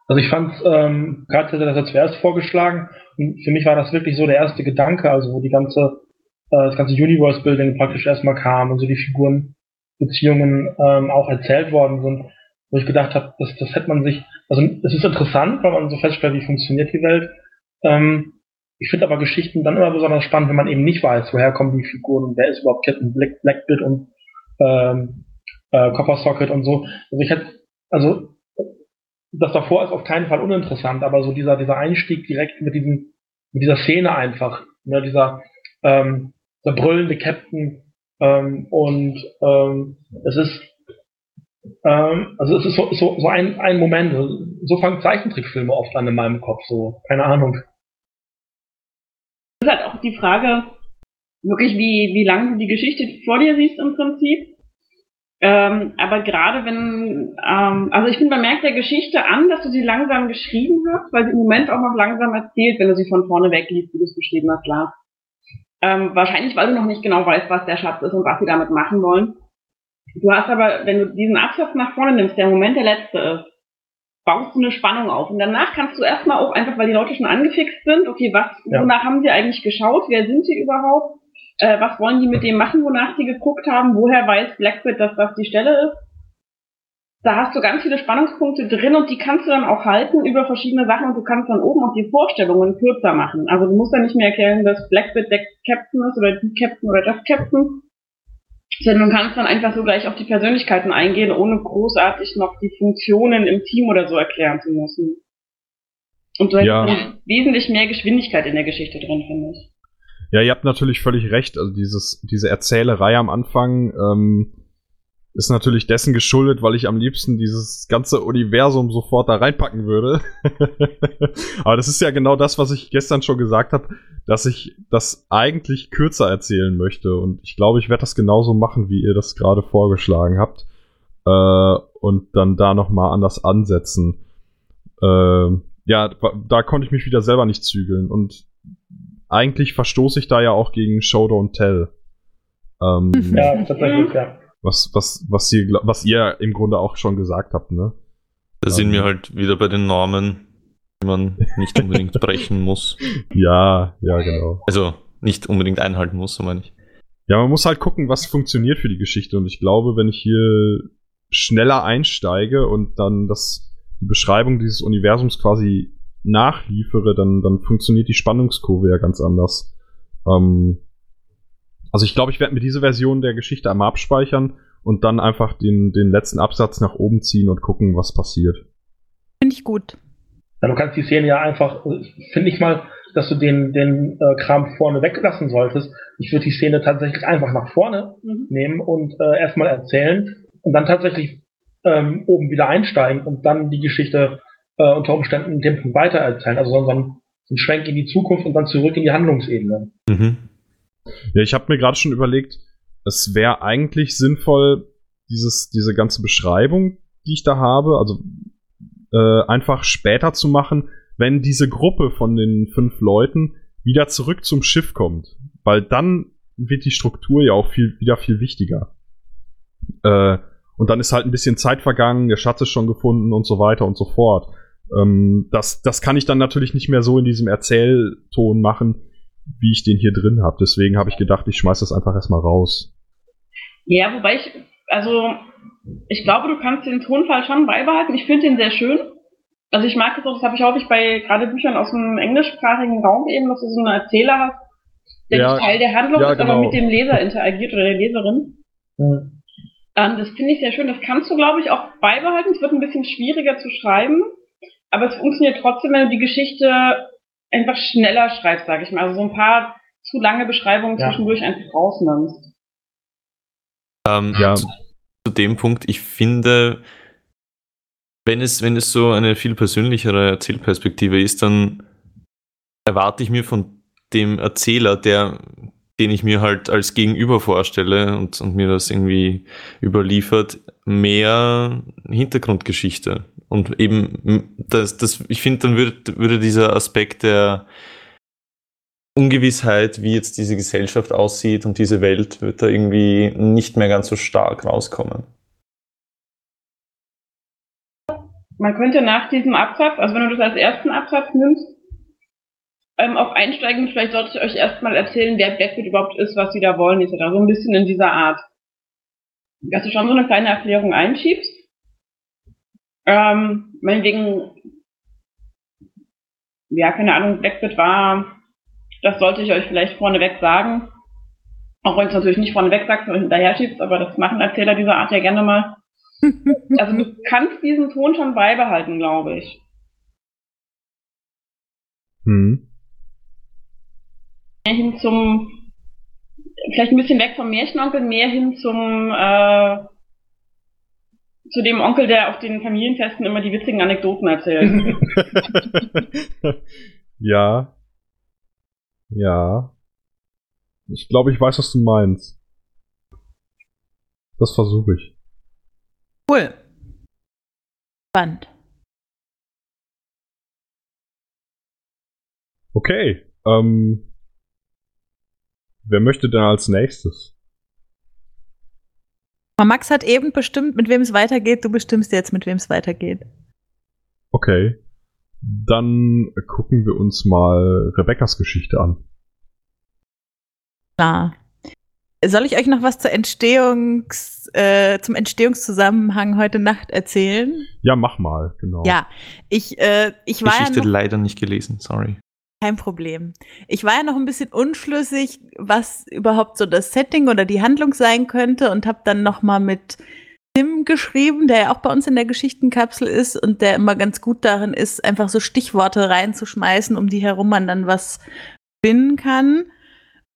Also ich fand, ähm, gerade er das ja zuerst vorgeschlagen und für mich war das wirklich so der erste Gedanke, also wo die ganze, äh, das ganze Universe-Building praktisch erstmal kam und so die Figurenbeziehungen ähm, auch erzählt worden sind, wo ich gedacht habe, das, das hätte man sich, also es ist interessant, weil man so feststellt, wie funktioniert die Welt. Ähm, ich finde aber Geschichten dann immer besonders spannend, wenn man eben nicht weiß, woher kommen die Figuren und wer ist überhaupt Captain Black, Blackbit und ähm, äh, Copper Socket und so. Also ich hätte, also das davor ist auf keinen Fall uninteressant, aber so dieser, dieser Einstieg direkt mit diesem, mit dieser Szene einfach, ne, dieser, ähm, der brüllende Captain, ähm, und ähm, es ist, ähm, also es ist so, so, so ein, ein Moment, so fangen Zeichentrickfilme oft an in meinem Kopf, so, keine Ahnung. ist halt auch die Frage, wirklich, wie, wie lange du die Geschichte vor dir siehst im Prinzip. Ähm, aber gerade wenn, ähm, also ich finde, man merkt der Geschichte an, dass du sie langsam geschrieben hast, weil sie im Moment auch noch langsam erzählt, wenn du sie von vorne weg liest, wie du es beschrieben hast, Lars. Ähm, wahrscheinlich, weil du noch nicht genau weißt, was der Schatz ist und was sie damit machen wollen. Du hast aber, wenn du diesen Absatz nach vorne nimmst, der im Moment der letzte ist, baust du eine Spannung auf. Und danach kannst du erstmal auch einfach, weil die Leute schon angefixt sind, okay, was, Ja. wonach haben sie eigentlich geschaut? Wer sind sie überhaupt? Äh, was wollen die mit dem machen, wonach sie geguckt haben? Woher weiß Blackbit, dass das die Stelle ist? Da hast du ganz viele Spannungspunkte drin und die kannst du dann auch halten über verschiedene Sachen und du kannst dann oben auch die Vorstellungen kürzer machen. Also du musst dann nicht mehr erklären, dass Blackbit der Captain ist oder die Captain oder das Captain, sondern du kannst dann einfach so gleich auf die Persönlichkeiten eingehen, ohne großartig noch die Funktionen im Team oder so erklären zu müssen. Und du hast Ja. dann wesentlich mehr Geschwindigkeit in der Geschichte drin, finde ich. Ja, ihr habt natürlich völlig recht. Also dieses, diese Erzählerei am Anfang, ähm, ist natürlich dessen geschuldet, weil ich am liebsten dieses ganze Universum sofort da reinpacken würde. *laughs* Aber das ist ja genau das, was ich gestern schon gesagt habe, dass ich das eigentlich kürzer erzählen möchte. Und ich glaube, ich werde das genauso machen, wie ihr das gerade vorgeschlagen habt. Äh, und dann da nochmal anders ansetzen. Äh, ja, da konnte ich mich wieder selber nicht zügeln. Und eigentlich verstoße ich da ja auch gegen Show Don't Tell. Ähm, *laughs* ja, tatsächlich, ja. Was, was, was, ihr, was ihr im Grunde auch schon gesagt habt, ne? Da sind ähm, wir halt wieder bei den Normen, die man nicht unbedingt *laughs* brechen muss. Ja, ja, genau. Also nicht unbedingt einhalten muss, so meine ich. Ja, man muss halt gucken, was funktioniert für die Geschichte. Und ich glaube, wenn ich hier schneller einsteige und dann das, die Beschreibung dieses Universums quasi nachliefere, dann, dann funktioniert die Spannungskurve ja ganz anders. Ähm, also ich glaube, ich werde mir diese Version der Geschichte einmal abspeichern und dann einfach den, den letzten Absatz nach oben ziehen und gucken, was passiert. Finde ich gut. Ja, du kannst die Szene ja einfach, finde ich mal, dass du den, den äh, Kram vorne weglassen solltest. Ich würde die Szene tatsächlich einfach nach vorne mhm. nehmen und äh, erstmal erzählen und dann tatsächlich ähm, oben wieder einsteigen und dann die Geschichte äh, unter Umständen dem Punkt weiter erzählen. Also so ein, so ein Schwenk in die Zukunft und dann zurück in die Handlungsebene. Mhm. Ja, ich habe mir gerade schon überlegt, es wäre eigentlich sinnvoll, dieses, diese ganze Beschreibung, die ich da habe, also äh, einfach später zu machen, wenn diese Gruppe von den fünf Leuten wieder zurück zum Schiff kommt. Weil dann wird die Struktur ja auch viel, wieder viel wichtiger. Äh, und dann ist halt ein bisschen Zeit vergangen, der Schatz ist schon gefunden und so weiter und so fort. Ähm, das, das kann ich dann natürlich nicht mehr so in diesem Erzählton machen, wie ich den hier drin habe. Deswegen habe ich gedacht, ich schmeiß das einfach erstmal raus. Ja, wobei ich, also ich glaube, du kannst den Tonfall schon beibehalten. Ich finde den sehr schön. Also ich mag es auch, das habe ich häufig bei gerade Büchern aus dem englischsprachigen Raum eben, dass du so einen Erzähler hast, der ja, nicht Teil der Handlung ja, ist, genau. aber mit dem Leser interagiert oder der Leserin. Mhm. Ähm, das finde ich sehr schön. Das kannst du, glaube ich, auch beibehalten. Es wird ein bisschen schwieriger zu schreiben, aber es funktioniert trotzdem, wenn du die Geschichte einfach schneller schreibst, sage ich mal. Also so ein paar zu lange Beschreibungen ja. zwischendurch einfach rausnimmst. Ähm, ja. Zu, zu, dem Punkt, ich finde, wenn es, wenn es so eine viel persönlichere Erzählperspektive ist, dann erwarte ich mir von dem Erzähler, der, den ich mir halt als Gegenüber vorstelle und, und mir das irgendwie überliefert, mehr Hintergrundgeschichte. Und eben, das, das, ich finde, dann würde, würde dieser Aspekt der Ungewissheit, wie jetzt diese Gesellschaft aussieht und diese Welt, wird da irgendwie nicht mehr ganz so stark rauskommen. Man könnte nach diesem Absatz, also wenn du das als ersten Absatz nimmst, ähm, auf einsteigen, vielleicht sollte ich euch erstmal erzählen, wer Blackwood überhaupt ist, was sie da wollen, etc. So ein bisschen in dieser Art. Dass du schon so eine kleine Erklärung einschiebst ähm, meinetwegen, ja, keine Ahnung, Blackbit war, das sollte ich euch vielleicht vorneweg sagen. Auch wenn es natürlich nicht vorneweg sagt, sondern hinterher schiebst, aber das machen Erzähler dieser Art ja gerne mal. *laughs* also du kannst diesen Ton schon beibehalten, glaube ich. Hm. Mehr hin zum, vielleicht ein bisschen weg vom Märchenonkel, mehr hin zum äh, zu dem Onkel, der auf den Familienfesten immer die witzigen Anekdoten erzählt. *laughs* ja. Ja. Ich glaube, ich weiß, was du meinst. Das versuche ich. Cool. Spannend. Okay. Ähm, wer möchte denn als nächstes? Max hat eben bestimmt, mit wem es weitergeht. Du bestimmst jetzt, mit wem es weitergeht. Okay. Dann gucken wir uns mal Rebecca's Geschichte an. Na. Soll ich euch noch was zur Entstehungs, äh, zum Entstehungszusammenhang heute Nacht erzählen? Ja, mach mal, genau. Ja, ich, äh, ich war Geschichte ja noch, leider nicht gelesen, sorry. Kein Problem. Ich war ja noch ein bisschen unschlüssig, was überhaupt so das Setting oder die Handlung sein könnte und habe dann noch mal mit Tim geschrieben, der ja auch bei uns in der Geschichtenkapsel ist und der immer ganz gut darin ist, einfach so Stichworte reinzuschmeißen, um die herum man dann was finden kann.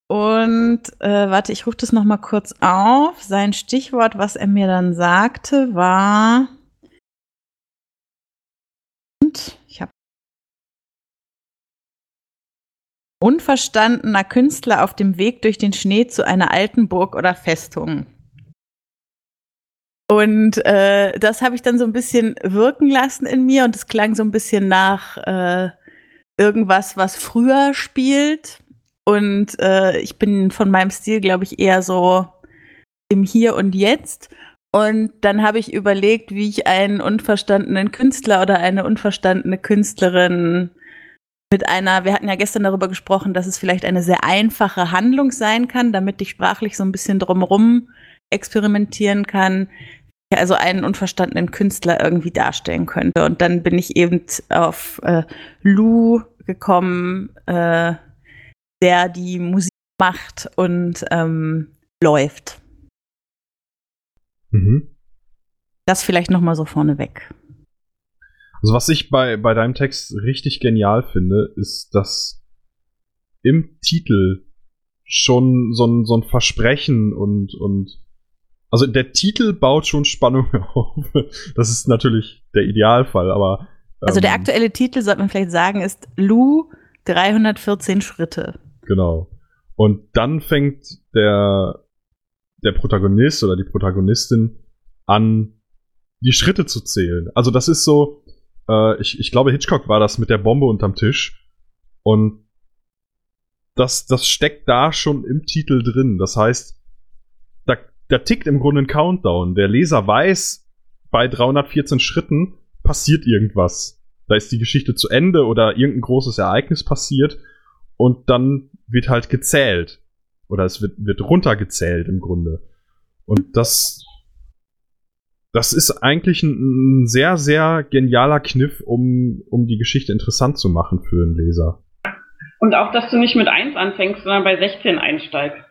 und äh, warte, ich rufe das noch mal kurz auf. Sein Stichwort, was er mir dann sagte, war und ich habe unverstandener Künstler auf dem Weg durch den Schnee zu einer alten Burg oder Festung. Und äh, das habe ich dann so ein bisschen wirken lassen in mir und es klang so ein bisschen nach äh, irgendwas, was früher spielt. Und äh, ich bin von meinem Stil, glaube ich, eher so im Hier und Jetzt. Und dann habe ich überlegt, wie ich einen unverstandenen Künstler oder eine unverstandene Künstlerin mit einer, wir hatten ja gestern darüber gesprochen, dass es vielleicht eine sehr einfache Handlung sein kann, damit ich sprachlich so ein bisschen drumherum experimentieren kann, also einen unverstandenen Künstler irgendwie darstellen könnte. Und dann bin ich eben auf äh, Lou gekommen, äh, der die Musik macht und ähm, läuft. Mhm. Das vielleicht noch mal so vorneweg. Also was ich bei, bei deinem Text richtig genial finde, ist, dass im Titel schon so ein, so ein Versprechen und, und also der Titel baut schon Spannung *laughs* auf. Das ist natürlich der Idealfall, aber. Ähm, also der ähm, aktuelle Titel, sollte man vielleicht sagen, ist Lou 314 Schritte. Genau. Und dann fängt der der Protagonist oder die Protagonistin an, die Schritte zu zählen. Also das ist so, äh, ich, ich glaube, Hitchcock war das mit der Bombe unterm Tisch. Und das, das steckt da schon im Titel drin. Das heißt, da, da tickt im Grunde ein Countdown. Der Leser weiß, bei 314 Schritten passiert irgendwas. Da ist die Geschichte zu Ende oder irgendein großes Ereignis passiert und dann wird halt gezählt. Oder es wird, wird runtergezählt im Grunde. Und das, das ist eigentlich ein, ein sehr, sehr genialer Kniff, um, um die Geschichte interessant zu machen für einen Leser. Und auch, dass du nicht mit 1 anfängst, sondern bei 16 einsteigst.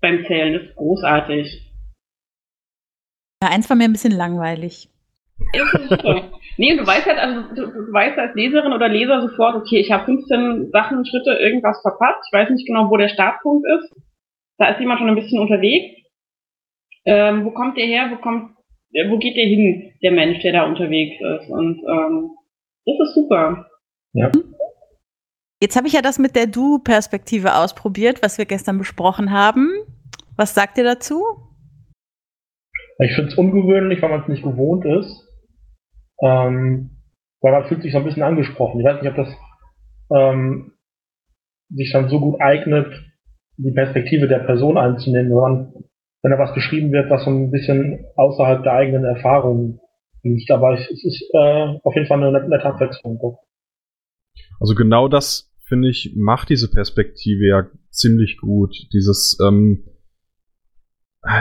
Beim Zählen ist großartig. Ja, eins war mir ein bisschen langweilig. nee, du weißt halt, also du, du, weißt als Leserin oder Leser sofort, okay, ich habe 15 Sachen, Schritte, irgendwas verpasst. Ich weiß nicht genau, wo der Startpunkt ist. Da ist jemand schon ein bisschen unterwegs. Ähm, wo kommt der her? Wo kommt, wo geht der hin, der Mensch, der da unterwegs ist? Und ähm, das ist super. Ja. Jetzt habe ich ja das mit der Du-Perspektive ausprobiert, was wir gestern besprochen haben. Was sagt ihr dazu? Ich finde es ungewöhnlich, weil man es nicht gewohnt ist. Ähm, weil man fühlt sich so ein bisschen angesprochen. Ich weiß nicht, ob das ähm, sich dann so gut eignet, die Perspektive der Person einzunehmen, wenn, man, wenn da was geschrieben wird, was so ein bisschen außerhalb der eigenen Erfahrungen liegt. Aber es ist äh, auf jeden Fall eine nette Abwechslung. Also genau das, finde ich, macht diese Perspektive ja ziemlich gut. Dieses, ähm,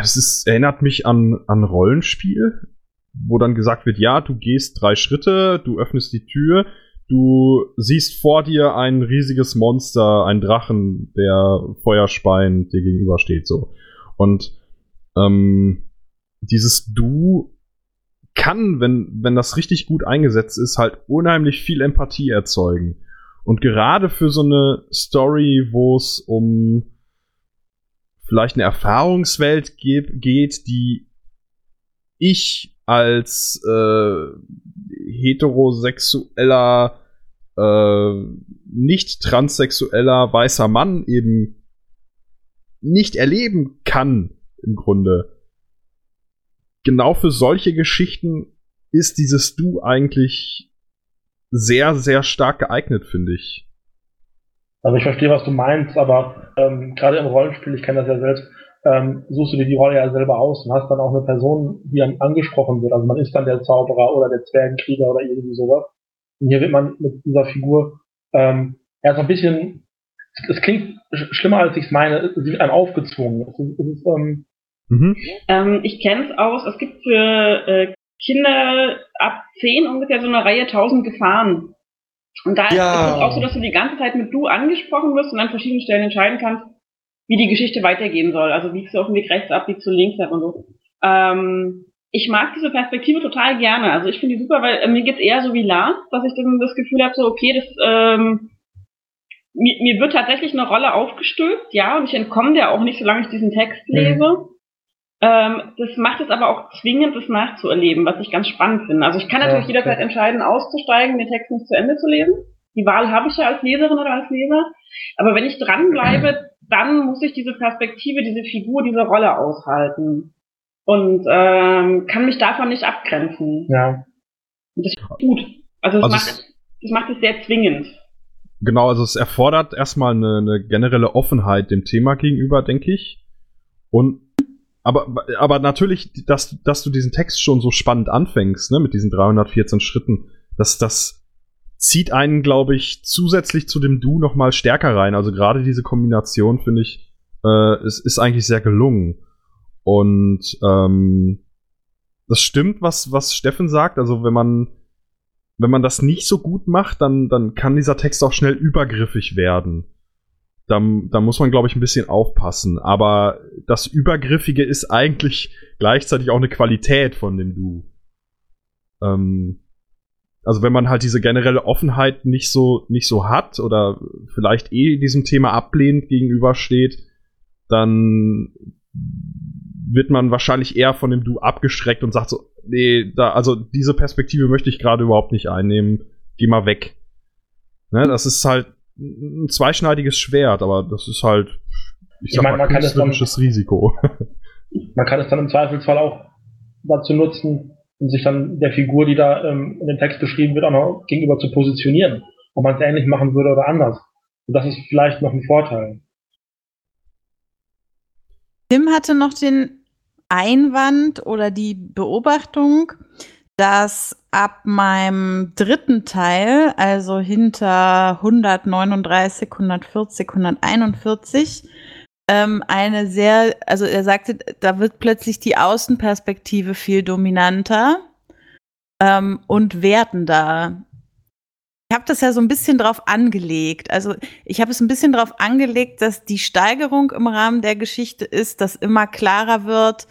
es ist, erinnert mich an, an Rollenspiel wo dann gesagt wird, ja, du gehst drei Schritte, du öffnest die Tür, du siehst vor dir ein riesiges Monster, ein Drachen, der Feuerspein dir gegenübersteht, so. Und ähm, dieses Du kann, wenn, wenn das richtig gut eingesetzt ist, halt unheimlich viel Empathie erzeugen. Und gerade für so eine Story, wo es um vielleicht eine Erfahrungswelt geht, die ich als äh, heterosexueller, äh, nicht transsexueller weißer Mann eben nicht erleben kann, im Grunde. Genau für solche Geschichten ist dieses Du eigentlich sehr, sehr stark geeignet, finde ich. Also ich verstehe, was du meinst, aber ähm, gerade im Rollenspiel, ich kenne das ja selbst, ähm, suchst du dir die Rolle ja selber aus und hast dann auch eine Person, die dann angesprochen wird. Also man ist dann der Zauberer oder der Zwergenkrieger oder irgendwie sowas. Und hier wird man mit dieser Figur ähm, ja ein bisschen, es klingt schlimmer als ich es meine, sie wird einem aufgezwungen. Es ist, es ist, ähm, mhm. ähm, ich kenne es aus, es gibt für äh, Kinder ab 10 ungefähr so eine Reihe 1000 Gefahren. Und da ja. ist es auch so, dass du die ganze Zeit mit du angesprochen wirst und an verschiedenen Stellen entscheiden kannst, wie die Geschichte weitergehen soll. Also biegst du auf dem Weg rechts ab, biegst du links ab und so. Ähm, ich mag diese Perspektive total gerne. Also ich finde die super, weil äh, mir geht's eher so wie Lars, dass ich dann das Gefühl habe, so okay, das ähm, mir, mir wird tatsächlich eine Rolle aufgestülpt, ja, und ich entkomme der auch nicht, solange ich diesen Text Mhm. Ähm, das macht es aber auch zwingend, das nachzuerleben, was ich ganz spannend finde. Also ich kann natürlich Ja, jederzeit ja. entscheiden, auszusteigen, den Text nicht zu Ende zu lesen. Die Wahl habe ich ja als Leserin oder als Leser. Aber wenn ich dranbleibe, dann muss ich diese Perspektive, diese Figur, diese Rolle aushalten. Und ähm, kann mich davon nicht abgrenzen. Ja. Und das ist gut. Also es Also macht, es- das macht es sehr zwingend. Genau, also es erfordert erstmal eine, eine generelle Offenheit dem Thema gegenüber, denke ich. Und aber, aber natürlich, dass, dass du diesen Text schon so spannend anfängst, ne, mit diesen 314 Schritten, das, das zieht einen, glaube ich, zusätzlich zu dem Du noch mal stärker rein. Also gerade diese Kombination, finde ich, äh, es ist eigentlich sehr gelungen. Und ähm, das stimmt, was, was Steffen sagt. Also wenn man wenn man das nicht so gut macht, dann, dann kann dieser Text auch schnell übergriffig werden. Da, da muss man, glaube ich, ein bisschen aufpassen. Aber das Übergriffige ist eigentlich gleichzeitig auch eine Qualität von dem Du. Ähm, also wenn man halt diese generelle Offenheit nicht so, nicht so hat oder vielleicht eh diesem Thema ablehnend gegenübersteht, dann wird man wahrscheinlich eher von dem Du abgeschreckt und sagt so, nee, da, also diese Perspektive möchte ich gerade überhaupt nicht einnehmen. Geh mal weg. Ne, das ist halt ein zweischneidiges Schwert, aber das ist halt, ich Ich sag meine, mal, man kann das dann- künstlerisches Risiko. *laughs* Man kann es dann im Zweifelsfall auch dazu nutzen, um sich dann der Figur, die da ähm, in dem Text beschrieben wird, auch noch gegenüber zu positionieren. Ob man es ähnlich machen würde oder anders. Und das ist vielleicht noch ein Vorteil. Tim hatte noch den Einwand oder die Beobachtung, dass ab meinem dritten Teil, also hinter 139, 140, 141, ähm, eine sehr, also er sagte, da wird plötzlich die Außenperspektive viel dominanter ähm, und wertender. Ich habe das ja so ein bisschen drauf angelegt. Also ich habe es ein bisschen drauf angelegt, dass die Steigerung im Rahmen der Geschichte ist, dass immer klarer wird,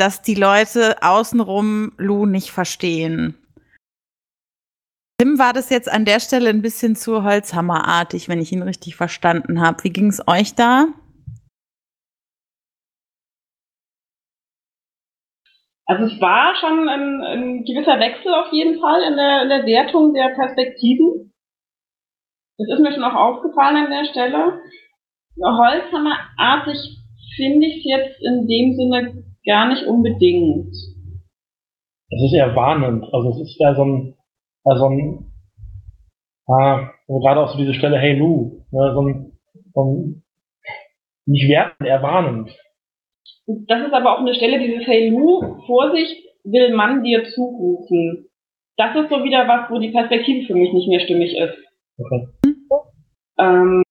dass die Leute außenrum Lou nicht verstehen. Tim war das jetzt an der Stelle ein bisschen zu Holzhammerartig, wenn ich ihn richtig verstanden habe. Wie ging es euch da? Also es war schon ein, ein gewisser Wechsel auf jeden Fall in der, in der Wertung der Perspektiven. Das ist mir schon auch aufgefallen an der Stelle. Holzhammerartig finde ich es jetzt in dem Sinne gar nicht unbedingt. Das ist eher warnend. Also es ist eher so ein, eher so ein ah, also gerade auch so diese Stelle Hey Lou, ne, so ein, so ein nicht wertend, eher warnend. Das ist aber auch eine Stelle, dieses Hey Lou, Vorsicht, will man dir zurufen. Das ist so wieder was, wo die Perspektive für mich nicht mehr stimmig ist. Okay. Ähm,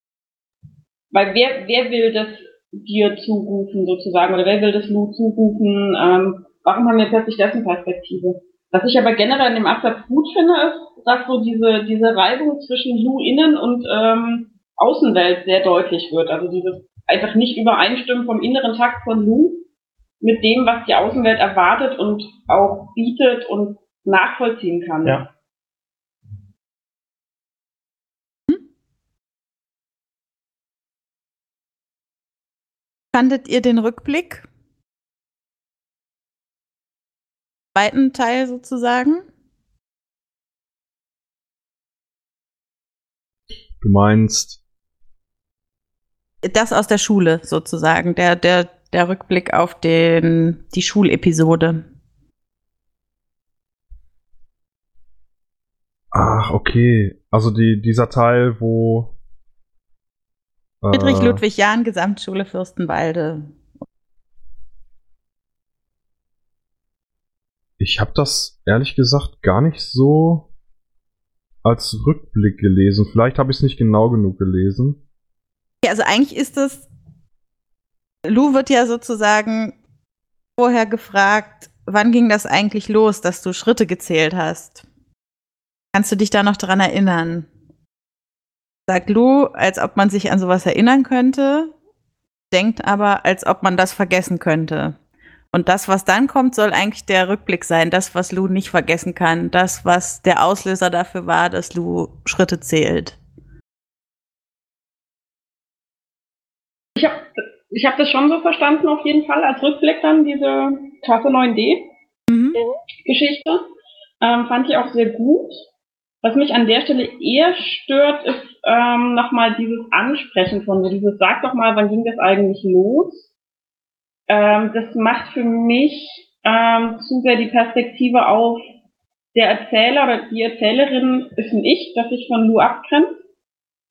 weil wer, wer will das dir zurufen sozusagen oder wer will das Lou zurufen? Ähm, warum haben wir plötzlich dessen Perspektive? Was ich aber generell in dem Absatz gut finde, ist, dass so diese, diese Reibung zwischen Lou innen und ähm, Außenwelt sehr deutlich wird. Also dieses einfach nicht übereinstimmen vom inneren Takt von Lou mit dem, was die Außenwelt erwartet und auch bietet und nachvollziehen kann. Ja. Fandet ihr den Rückblick? Zweiten Teil sozusagen? Du meinst, Das aus der Schule sozusagen, der, der, der Rückblick auf den, die Schulepisode. ach, okay. Also die, dieser Teil, wo Friedrich äh, Ludwig Jahn, Gesamtschule Fürstenwalde. Ich habe das ehrlich gesagt gar nicht so als Rückblick gelesen. Vielleicht habe ich es nicht genau genug gelesen. Ja, also eigentlich ist das, Lou wird ja sozusagen vorher gefragt, wann ging das eigentlich los, dass du Schritte gezählt hast? Kannst du dich da noch dran erinnern? sagt Lou, als ob man sich an sowas erinnern könnte, denkt aber, als ob man das vergessen könnte. Und das, was dann kommt, soll eigentlich der Rückblick sein, das, was Lou nicht vergessen kann, das, was der Auslöser dafür war, dass Lou Schritte zählt. Ich habe ich hab das schon so verstanden, auf jeden Fall, als Rückblick dann diese Tafel 9D-Geschichte. Mhm. Ähm, fand ich auch sehr gut. Was mich an der Stelle eher stört, ist ähm, nochmal dieses Ansprechen von so dieses Sag doch mal, wann ging das eigentlich los? Ähm, das macht für mich ähm, zu sehr die Perspektive auf, der Erzähler oder die Erzählerin ist ein Ich, das sich von Lou abgrenzt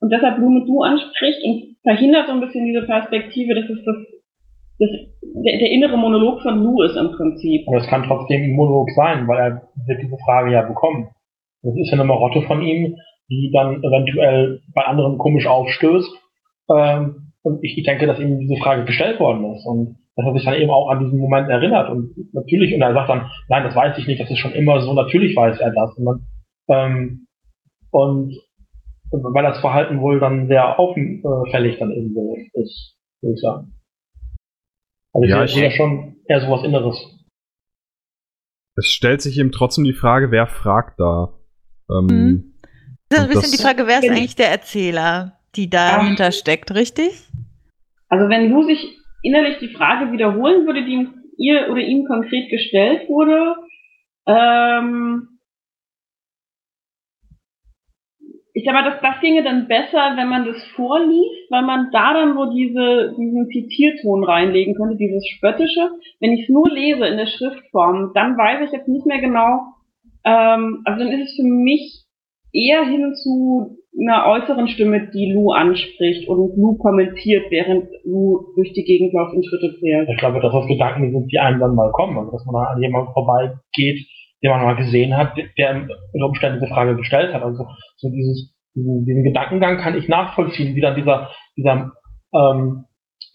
und deshalb Lou mit Du anspricht und verhindert so ein bisschen diese Perspektive, dass es das, das der, der innere Monolog von Lou ist im Prinzip. Aber es kann trotzdem ein Monolog sein, weil er wird diese Frage ja bekommen. Das ist ja eine Marotte von ihm, die dann eventuell bei anderen komisch aufstößt. Ähm, und ich, denke, dass ihm diese Frage gestellt worden ist und dass er sich dann eben auch an diesen Moment erinnert. Und natürlich, und er sagt dann, nein, das weiß ich nicht, das ist schon immer so, natürlich weiß er das. Und, dann, ähm, und weil das Verhalten wohl dann sehr auffällig dann eben so ist, würde ich sagen. Also Ja, ich ich- sehe ja schon eher sowas Inneres. Es stellt sich eben trotzdem die Frage, wer fragt da? Ähm, Mhm. Das ist ein bisschen die Frage, wer ist eigentlich der Erzähler, die dahinter steckt, richtig? Also wenn Lou sich innerlich die Frage wiederholen würde, die ihm- ihr oder ihm konkret gestellt wurde, ähm, ich sag mal, das, das ginge dann besser, wenn man das vorliest, weil man da dann so diese, diesen Zitierton reinlegen könnte, dieses Spöttische. Wenn ich es nur lese in der Schriftform, dann weiß ich jetzt nicht mehr genau, ähm, also dann ist es für mich eher hin zu einer äußeren Stimme, die Lou anspricht und Lou kommentiert, während Lou durch die Gegend läuft und Schritte zählt. Ich glaube, dass das Gedanken sind, die einem dann mal kommen. Also, dass man an jemanden vorbeigeht, den man mal gesehen hat, der unter Umständen diese Frage gestellt hat. Also, so dieses, diesen, diesen Gedankengang kann ich nachvollziehen, wie dann dieser, dieser, ähm,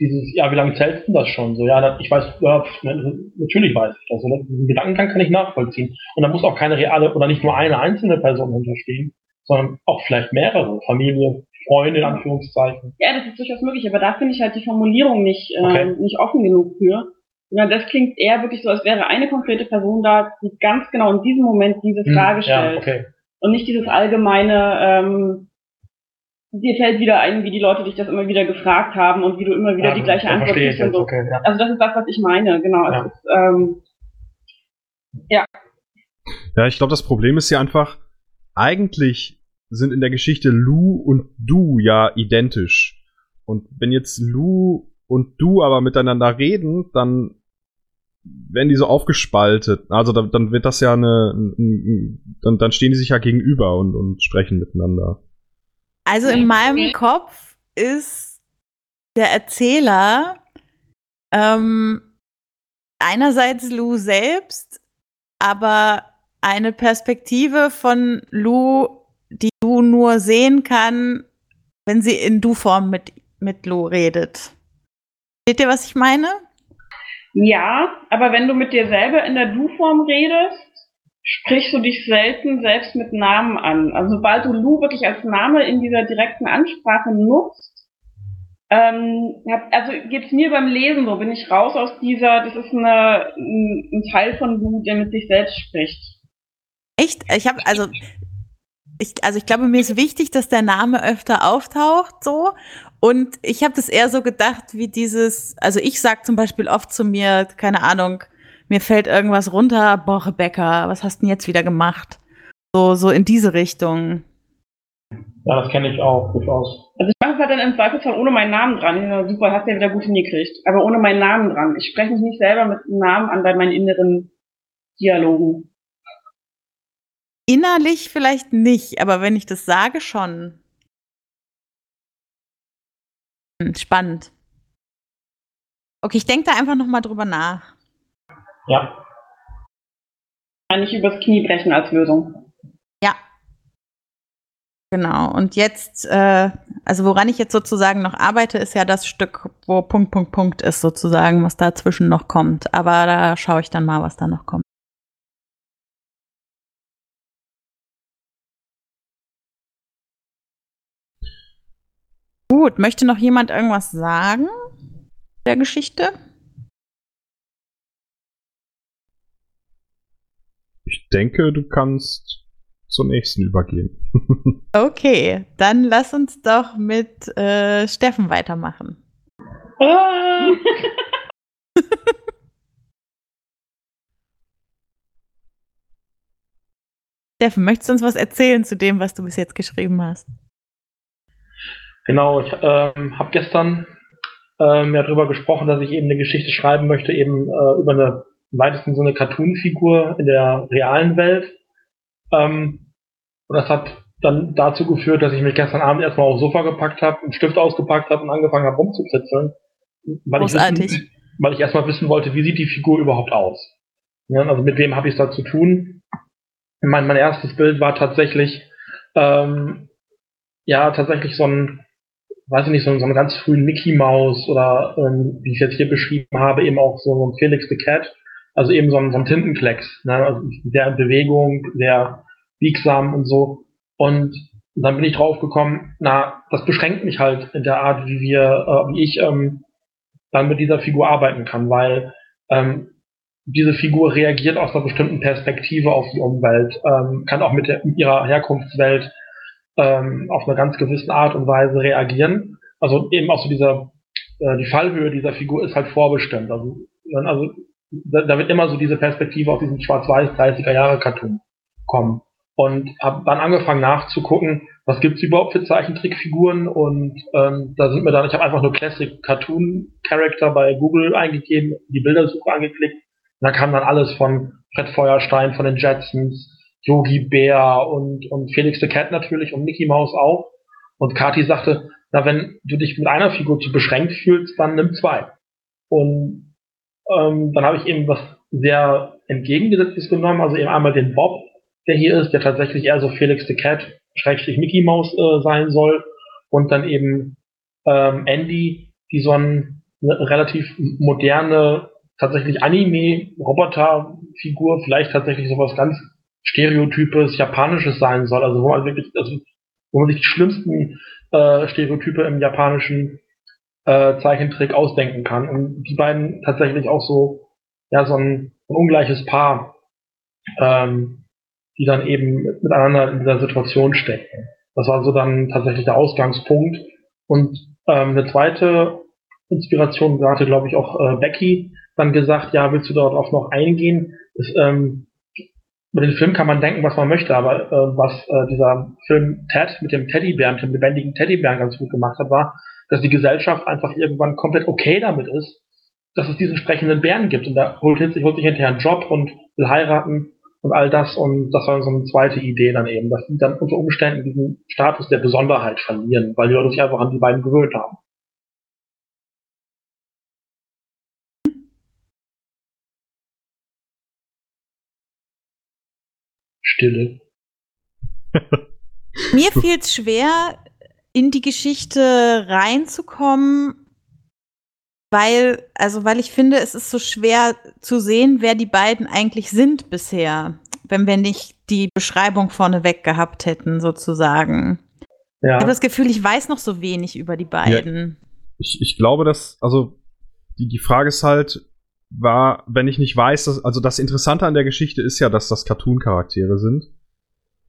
dieses, ja, wie lange zählst du das schon? So, ja, ich weiß, ja, ne, natürlich weiß ich das. Also, diesen Gedankengang kann ich nachvollziehen. Und da muss auch keine reale oder nicht nur eine einzelne Person hinterstehen, sondern auch vielleicht mehrere. Familie, Freunde, in Anführungszeichen. Ja, das ist durchaus möglich, aber da finde ich halt die Formulierung nicht, äh, Okay. nicht offen genug für. Ja, das klingt eher wirklich so, als wäre eine konkrete Person da, die ganz genau in diesem Moment diese Frage Hm, ja, stellt. okay. Und nicht dieses allgemeine, ähm, dir fällt wieder ein, wie die Leute dich das immer wieder gefragt haben und wie du immer wieder Ja, die gleiche Antwort kriegst und so. okay, ja. Also das ist das, was ich meine, genau. Ja. Es ist, ähm, Ja, ich glaube, das Problem ist ja einfach, eigentlich sind in der Geschichte Lu und Du ja identisch. Und wenn jetzt Lu und Du aber miteinander reden, dann werden die so aufgespaltet. Also dann, dann wird das ja eine, ein- ein- dann, dann stehen die sich ja gegenüber und, und sprechen miteinander. Also in meinem Kopf ist der Erzähler ähm, einerseits Lou selbst, aber eine Perspektive von Lou, die Lou nur sehen kann, wenn sie in Du-Form mit, mit Lou redet. Seht ihr, was ich meine? ja, aber wenn du mit dir selber in der Du-Form redest, sprichst du dich selten selbst mit Namen an. Also sobald du Lou wirklich als Name in dieser direkten Ansprache nutzt, ähm, also geht's mir beim Lesen so, bin ich raus aus dieser, das ist eine, ein, Teil von Lou, der mit sich selbst spricht. Echt? Ich habe also ich, also ich glaube, mir ist wichtig, dass der Name öfter auftaucht, so. Und ich habe das eher so gedacht, wie dieses, also ich sag zum Beispiel oft zu mir, keine Ahnung, mir fällt irgendwas runter, boah, Rebecca, was hast du denn jetzt wieder gemacht? So, so in diese Richtung. Ja, das kenne ich auch durchaus. Also ich mache es halt dann im Zweifelsfall ohne meinen Namen dran. Ja, super, hast du ja wieder gut hingekriegt. Aber ohne meinen Namen dran. Ich spreche mich nicht selber mit einem Namen an bei meinen inneren Dialogen. Innerlich vielleicht nicht, aber wenn ich das sage, schon. Hm, Spannend. Okay, ich denke da einfach noch mal drüber nach. Ja. Nicht übers Knie brechen als Lösung. Ja. Genau. Und jetzt, äh, also woran ich jetzt sozusagen noch arbeite, ist ja das Stück, wo Punkt, Punkt, Punkt ist, sozusagen, was dazwischen noch kommt. Aber da schaue ich dann mal, was da noch kommt. Gut, möchte noch jemand irgendwas sagen der Geschichte? Ich denke, du kannst zur nächsten übergehen. *laughs* Okay, dann lass uns doch mit äh, Steffen weitermachen. Ah. *laughs* Steffen, möchtest du uns was erzählen zu dem, was du bis jetzt geschrieben hast? Genau, ich ähm, habe gestern ähm, ja darüber gesprochen, dass ich eben eine Geschichte schreiben möchte, eben äh, über eine im weitesten Sinne Cartoon-Figur in der realen Welt. Ähm, und das hat dann dazu geführt, dass ich mich gestern Abend erstmal aufs Sofa gepackt habe, einen Stift ausgepackt habe und angefangen habe rumzukritzeln. Weil Großartig. Ich wissen, weil ich erstmal wissen wollte, wie sieht die Figur überhaupt aus. Ja, also mit wem habe ich es da zu tun? Mein, mein erstes Bild war tatsächlich, ähm, ja, tatsächlich so ein, weiß ich nicht, so, ein- so einen ganz frühen Mickey Mouse oder, ähm, wie ich jetzt hier beschrieben habe, eben auch so ein Felix the Cat. Also eben so ein, so ein Tintenklecks, ne? also in Bewegung, der biegsam und so. Und dann bin ich drauf gekommen, na, das beschränkt mich halt in der Art, wie wir, äh, wie ich ähm, dann mit dieser Figur arbeiten kann, weil ähm, diese Figur reagiert aus einer bestimmten Perspektive auf die Umwelt, ähm, kann auch mit, der, mit ihrer Herkunftswelt ähm, auf eine ganz gewisse Art und Weise reagieren. Also eben auch so dieser, äh, die Fallhöhe dieser Figur ist halt vorbestimmt. Also, also da, da wird immer so diese Perspektive auf diesen schwarz-weiß 30er Jahre Cartoon kommen. Und habe dann angefangen nachzugucken, was gibt's überhaupt für Zeichentrickfiguren und ähm, da sind mir dann, ich habe einfach nur Classic Cartoon Character bei Google eingegeben, die Bildersuche angeklickt und da kam dann alles von Fred Feuerstein, von den Jetsons, Yogi Bär und, und Felix the Cat natürlich und Mickey Mouse auch. Und Kati sagte, na, wenn du dich mit einer Figur zu beschränkt fühlst, dann nimm zwei. Und ähm, dann habe ich eben was sehr entgegengesetztes genommen, also eben einmal den Bob, der hier ist, der tatsächlich eher so Felix the Cat, Schrägstrich Mickey Mouse äh, sein soll. Und dann eben ähm, Andy, die so ein, eine relativ moderne, tatsächlich Anime-Roboter-Figur, vielleicht tatsächlich sowas ganz Stereotypes, Japanisches sein soll. Also wo man wirklich, also, wo man sich die schlimmsten äh, Stereotype im japanischen äh, Zeichentrick ausdenken kann. Und die beiden tatsächlich auch so, ja, so ein, ein ungleiches Paar, ähm, die dann eben miteinander in dieser Situation stecken. Das war so dann tatsächlich der Ausgangspunkt. Und ähm, eine zweite Inspiration, da hatte, glaube ich, auch äh, Becky dann gesagt, ja, willst du dort auch noch eingehen? Das, ähm, über den Film kann man denken, was man möchte, aber äh, was äh, dieser Film Ted mit dem Teddybären, dem lebendigen Teddybären ganz gut gemacht hat, war, dass die Gesellschaft einfach irgendwann komplett okay damit ist, dass es diesen sprechenden Bären gibt. Und da holt sich, holt sich hinterher einen Job und will heiraten und all das. Und das war so eine zweite Idee dann eben, dass die dann unter Umständen diesen Status der Besonderheit verlieren, weil die Leute sich einfach an die beiden gewöhnt haben. Stille. *laughs* Mir fiel es schwer, in die Geschichte reinzukommen, weil, also weil ich finde, es ist so schwer zu sehen, wer die beiden eigentlich sind bisher, wenn wir nicht die Beschreibung vorneweg gehabt hätten, sozusagen. Ich habe Ja, das Gefühl, ich weiß noch so wenig über die beiden. Ich, ich glaube, dass, also, die, die Frage ist halt, war, wenn ich nicht weiß, dass, also das Interessante an der Geschichte ist ja, dass das Cartoon-Charaktere sind.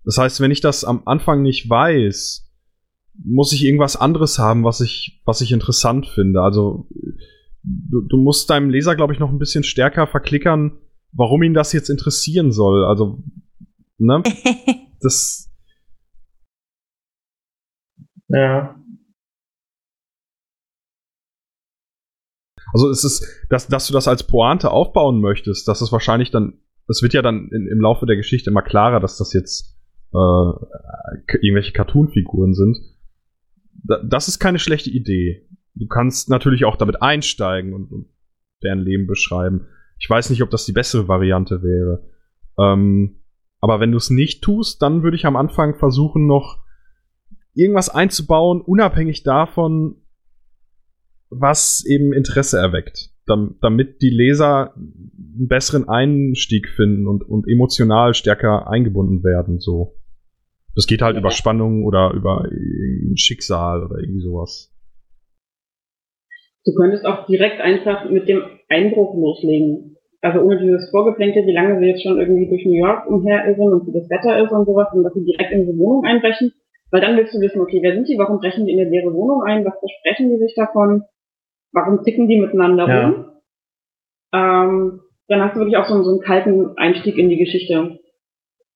Das heißt, wenn ich das am Anfang nicht weiß, muss ich irgendwas anderes haben, was ich, was ich interessant finde. Also, du, du musst deinem Leser, glaube ich, noch ein bisschen stärker verklickern, warum ihn das jetzt interessieren soll. Also, ne? *laughs* Das, ja. Also es ist, dass, dass du das als Pointe aufbauen möchtest, das ist wahrscheinlich dann, es wird ja dann in, im Laufe der Geschichte immer klarer, dass das jetzt äh, irgendwelche Cartoon-Figuren sind. Da, das ist keine schlechte Idee. Du kannst natürlich auch damit einsteigen und, und deren Leben beschreiben. Ich weiß nicht, ob das die bessere Variante wäre. Ähm, aber wenn du es nicht tust, dann würde ich am Anfang versuchen, noch irgendwas einzubauen, unabhängig davon, was eben Interesse erweckt, dam damit die Leser einen besseren Einstieg finden und, und emotional stärker eingebunden werden. So, das geht halt Ja. über Spannung oder über ein Schicksal oder irgendwie sowas. Du könntest auch direkt einfach mit dem Einbruch loslegen. Also ohne dieses Vorgeplänkel, wie lange sie jetzt schon irgendwie durch New York umherirren und wie das Wetter ist und sowas, und dass sie direkt in diese Wohnung einbrechen. Weil dann willst du wissen, okay, wer sind die, warum brechen die in eine leere Wohnung ein, was versprechen die sich davon? warum ticken die miteinander Ja. rum. Ähm, dann hast du wirklich auch so, einen- so einen kalten Einstieg in die Geschichte.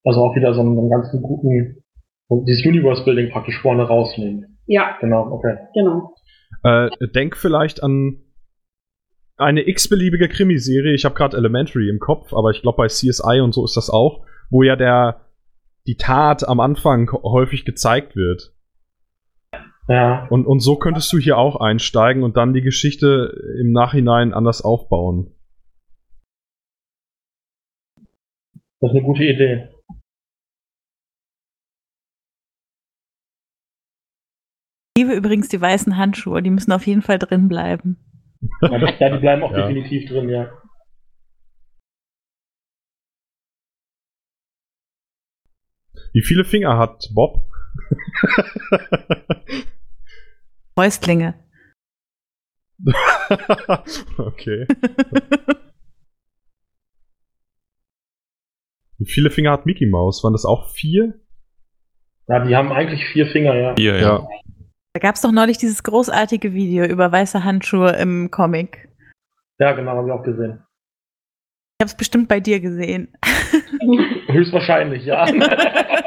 Also auch wieder so einen, so einen ganzen guten, so dieses Universe-Building praktisch vorne rausnehmen. Ja, Genau, okay. genau. Äh, denk vielleicht an eine x-beliebige Krimiserie. Ich habe gerade Elementary im Kopf, aber ich glaube bei CSI und so ist das auch, wo ja der die Tat am Anfang häufig gezeigt wird. Ja, Und, und so könntest du hier auch einsteigen und dann die Geschichte im Nachhinein anders aufbauen. das ist eine gute Idee. Liebe übrigens die weißen Handschuhe, die müssen auf jeden Fall drin bleiben. Ja, die- ja, die bleiben auch Ja. definitiv drin, ja. Wie viele Finger hat Bob? Fäustlinge. *laughs* okay. Wie viele Finger hat Mickey Mouse? Waren das auch vier? Ja, die haben eigentlich vier Finger, ja. Hier, ja. Da gab es doch neulich dieses großartige Video über weiße Handschuhe im Comic. Ja, genau, haben wir auch gesehen. Ich habe es bestimmt bei dir gesehen. *laughs* Höchstwahrscheinlich, ja. *laughs*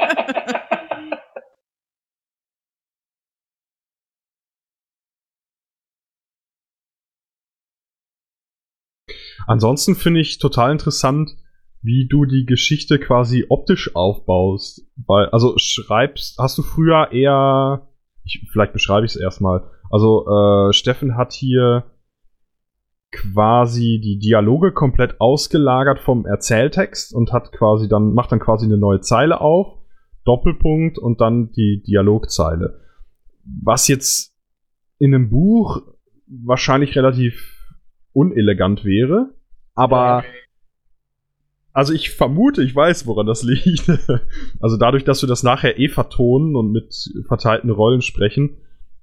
Ansonsten finde ich total interessant, wie du die Geschichte quasi optisch aufbaust. Weil, also schreibst, hast du früher eher, ich, vielleicht beschreibe ich es erstmal. Also äh, Steffen hat hier quasi die Dialoge komplett ausgelagert vom Erzähltext und hat quasi dann, macht dann quasi eine neue Zeile auf, Doppelpunkt und dann die Dialogzeile. Was jetzt in einem Buch wahrscheinlich relativ unelegant wäre, aber also ich vermute, ich weiß, woran das *laughs* liegt. also dadurch, dass wir das nachher eh vertonen und mit verteilten Rollen sprechen,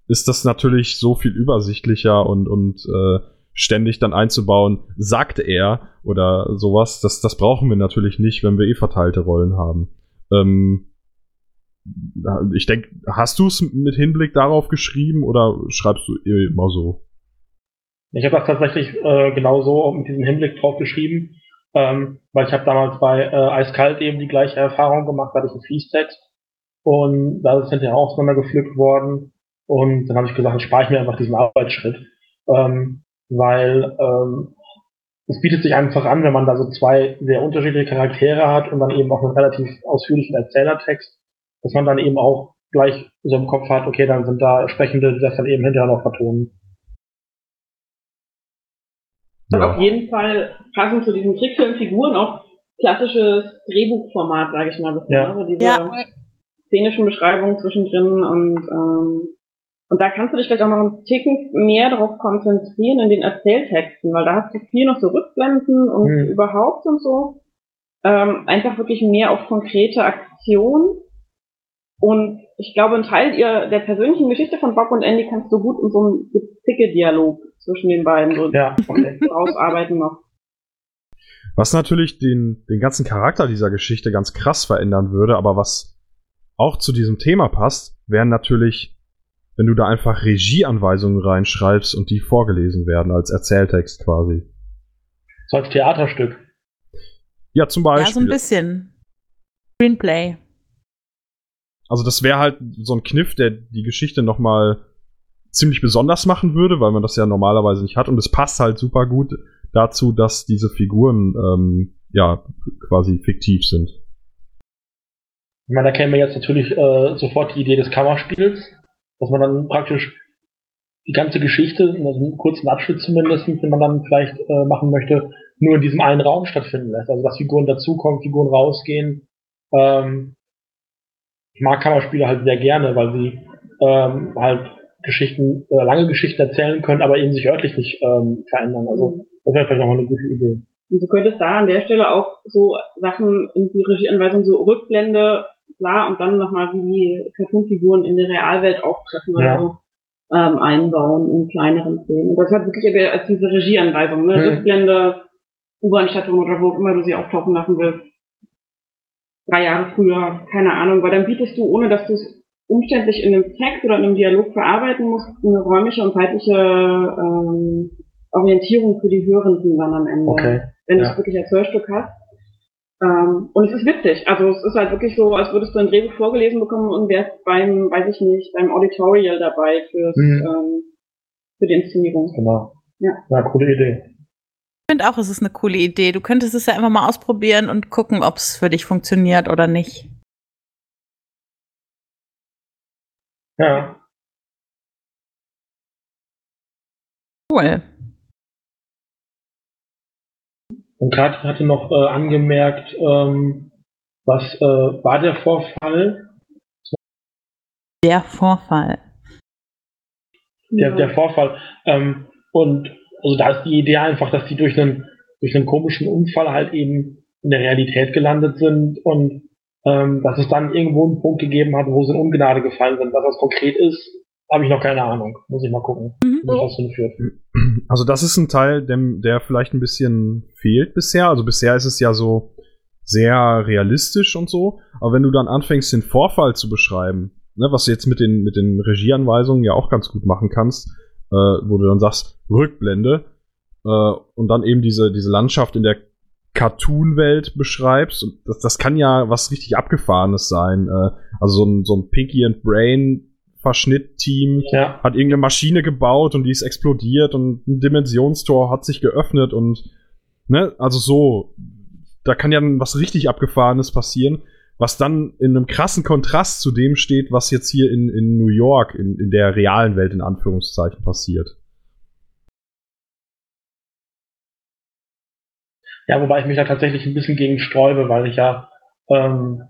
ist das natürlich so viel übersichtlicher und, und äh, ständig dann einzubauen, sagt er oder sowas. Das, das brauchen wir natürlich nicht, wenn wir eh verteilte Rollen haben. Ähm, ich denke, hast du es mit Hinblick darauf geschrieben oder schreibst du immer so? Ich habe das tatsächlich äh, genau so mit diesem Hinblick drauf geschrieben, ähm, weil ich habe damals bei äh, Eiskalt eben die gleiche Erfahrung gemacht, da hatte ich einen Fließtext und da ist es hinterher auseinandergepflückt worden und dann habe ich gesagt, dann spare ich mir einfach diesen Arbeitsschritt, ähm, weil ähm, es bietet sich einfach an, wenn man da so zwei sehr unterschiedliche Charaktere hat und dann eben auch einen relativ ausführlichen Erzählertext, dass man dann eben auch gleich so im Kopf hat, okay, dann sind da Sprechende, die das dann eben hinterher noch vertonen. Auf jeden Fall passend zu diesen Trickfilmfiguren auch klassisches Drehbuchformat, sage ich mal. Das Ja. Also diese Ja. szenischen Beschreibungen zwischendrin und ähm, und da kannst du dich vielleicht auch noch einen Ticken mehr darauf konzentrieren in den Erzähltexten, weil da hast du viel noch so Rückblenden und Hm. überhaupt und so. Ähm, einfach wirklich mehr auf konkrete Aktion. Und ich glaube, ein Teil ihr, der persönlichen Geschichte von Bob und Andy kannst du gut in so einem Zicke-Dialog zwischen den beiden so Ja, okay. *laughs* rausarbeiten noch. Was natürlich den, den ganzen Charakter dieser Geschichte ganz krass verändern würde, aber was auch zu diesem Thema passt, wären natürlich, wenn du da einfach Regieanweisungen reinschreibst und die vorgelesen werden als Erzähltext quasi. So als Theaterstück. Ja, zum Ja, Beispiel. so ein bisschen. Screenplay. Also das wäre halt so ein Kniff, der die Geschichte noch mal ziemlich besonders machen würde, weil man das ja normalerweise nicht hat. Und es passt halt super gut dazu, dass diese Figuren ähm, ja quasi fiktiv sind. Ich meine, da käme jetzt natürlich äh, sofort die Idee des Kammerspiels, dass man dann praktisch die ganze Geschichte, also einen kurzen Abschnitt zumindest, den man dann vielleicht äh, machen möchte, nur in diesem einen Raum stattfinden lässt. Also dass Figuren dazukommen, Figuren rausgehen. Ähm, ich mag Kammerspiele halt sehr gerne, weil sie ähm, halt Geschichten, äh, lange Geschichten erzählen können, aber eben sich örtlich nicht ähm, verändern. Also das wäre vielleicht auch mal eine gute Idee. Und du könntest da an der Stelle auch so Sachen in die Regieanweisung, so Rückblende, klar, und dann nochmal wie die Cartoonfiguren in der Realwelt auftreffen oder Ja. so, ähm, einbauen in kleineren Szenen. Und das hat wirklich aber als diese Regieanweisung, ne? Mhm. Rückblende, U-Bahn-Station oder wo auch immer du sie auftauchen lassen willst. Drei Jahre früher, keine Ahnung, weil dann bietest du, ohne dass du es umständlich in einem Text oder in einem Dialog verarbeiten musst, eine räumliche und zeitliche ähm, Orientierung für die Hörenden dann am Ende. Okay. Wenn du Ja. es wirklich als Hörstück hast. Ähm, und es ist witzig. Also es ist halt wirklich so, als würdest du ein Drehbuch vorgelesen bekommen und wärst beim, weiß ich nicht, beim Auditorial dabei fürs, Mhm. ähm, für die Inszenierung. Genau. Ja. Ja, coole Idee. Ich finde auch, es ist eine coole Idee. Du könntest es ja einfach mal ausprobieren und gucken, ob es für dich funktioniert oder nicht. Ja. Cool. Und Katrin hatte noch äh, angemerkt, ähm, was äh, war der Vorfall? Der Vorfall. Der, Ja. der Vorfall. Ähm, und also da ist die Idee einfach, dass die durch einen durch einen komischen Unfall halt eben in der Realität gelandet sind und ähm, dass es dann irgendwo einen Punkt gegeben hat, wo sie in Ungnade gefallen sind. Was das konkret ist, habe ich noch keine Ahnung. Muss ich mal gucken, Mhm. wie das hinführt. Also das ist ein Teil, dem, der vielleicht ein bisschen fehlt bisher. Also bisher ist es ja so sehr realistisch und so. Aber wenn du dann anfängst, den Vorfall zu beschreiben, ne, was du jetzt mit den, mit den Regieanweisungen ja auch ganz gut machen kannst, äh, wo du dann sagst, Rückblende, äh, und dann eben diese, diese Landschaft in der Cartoon-Welt beschreibst. Und das, das kann ja was richtig Abgefahrenes sein. Äh, also so ein, so ein Pinky and Brain Verschnitt-Team Ja, hat irgendeine Maschine gebaut und die ist explodiert und ein Dimensionstor hat sich geöffnet und ne, also so, da kann ja dann was richtig Abgefahrenes passieren, was dann in einem krassen Kontrast zu dem steht, was jetzt hier in, in New York, in, in der realen Welt in Anführungszeichen passiert. Ja, wobei ich mich da tatsächlich ein bisschen gegen sträube, weil ich ja ähm,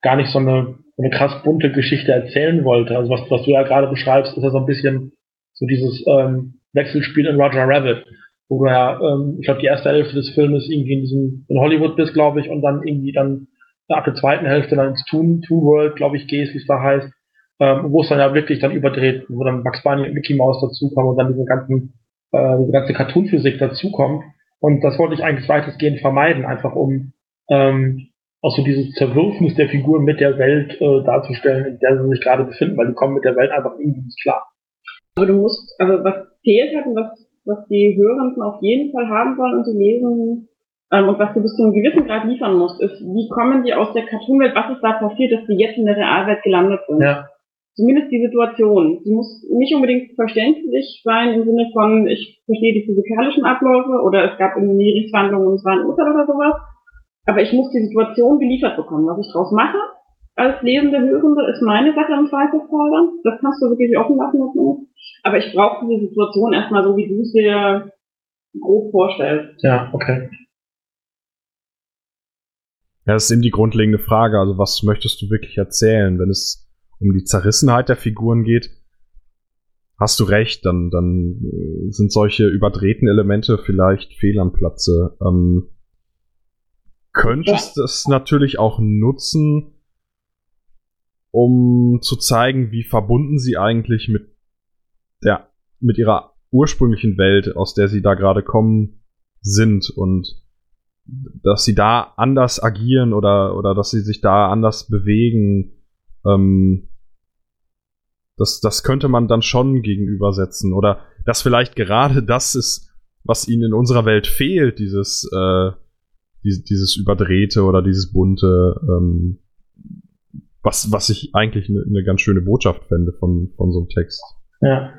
gar nicht so eine, so eine krass bunte Geschichte erzählen wollte. Also was, was du ja gerade beschreibst, ist ja so ein bisschen so dieses ähm, Wechselspiel in Roger Rabbit, wo du ja, ähm, ich glaube, die erste Hälfte des Filmes irgendwie in diesem in Hollywood bist, glaube ich, und dann irgendwie dann ab der zweiten Hälfte dann ins Toon, Toon World, glaube ich, gehst, wie es da heißt, ähm, wo es dann ja wirklich dann überdreht, wo dann Bugs Bunny und Mickey Mouse dazukommen und dann diese ganzen, äh, diese ganze Cartoon-Physik dazukommt. Und das wollte ich eigentlich weitestgehend vermeiden, einfach um ähm, auch so dieses Zerwürfnis der Figuren mit der Welt äh, darzustellen, in der sie sich gerade befinden, weil die kommen mit der Welt einfach irgendwie nicht klar. Aber du musst, also was fehlt hat und was, was die Hörenden auf jeden Fall haben wollen und die lesen, ähm, und was du bis zu einem gewissen Grad liefern musst, ist, wie kommen die aus der Cartoonwelt, was ist da passiert, dass die jetzt in der Realwelt gelandet sind. Ja, Zumindest die Situation. Sie muss nicht unbedingt verständlich sein im Sinne von, ich verstehe die physikalischen Abläufe oder es gab irgendwie Gerichtsverhandlungen und es war ein Urteil oder sowas. Aber ich muss die Situation geliefert bekommen. Was ich draus mache als lesende Hörende ist meine Sache im Zweifelsfall dann. Das kannst du wirklich offen lassen. Aber ich brauche diese Situation erstmal so, wie du es dir grob vorstellst. ja, okay. Ja, das ist eben die grundlegende Frage. Also, was möchtest du wirklich erzählen? Wenn es um die Zerrissenheit der Figuren geht, hast du recht, dann, dann äh, sind solche überdrehten Elemente vielleicht fehl am Platze. Ähm, könntest es natürlich auch nutzen, um zu zeigen, wie verbunden sie eigentlich mit der, mit ihrer ursprünglichen Welt, aus der sie da gerade kommen, sind und dass sie da anders agieren oder, oder dass sie sich da anders bewegen, ähm, das, das könnte man dann schon gegenübersetzen. Oder dass vielleicht gerade das ist, was ihnen in unserer Welt fehlt, dieses, äh, dieses, dieses Überdrehte oder dieses Bunte, ähm, was, was ich eigentlich eine ne ganz schöne Botschaft fände von, von so einem Text. Ja,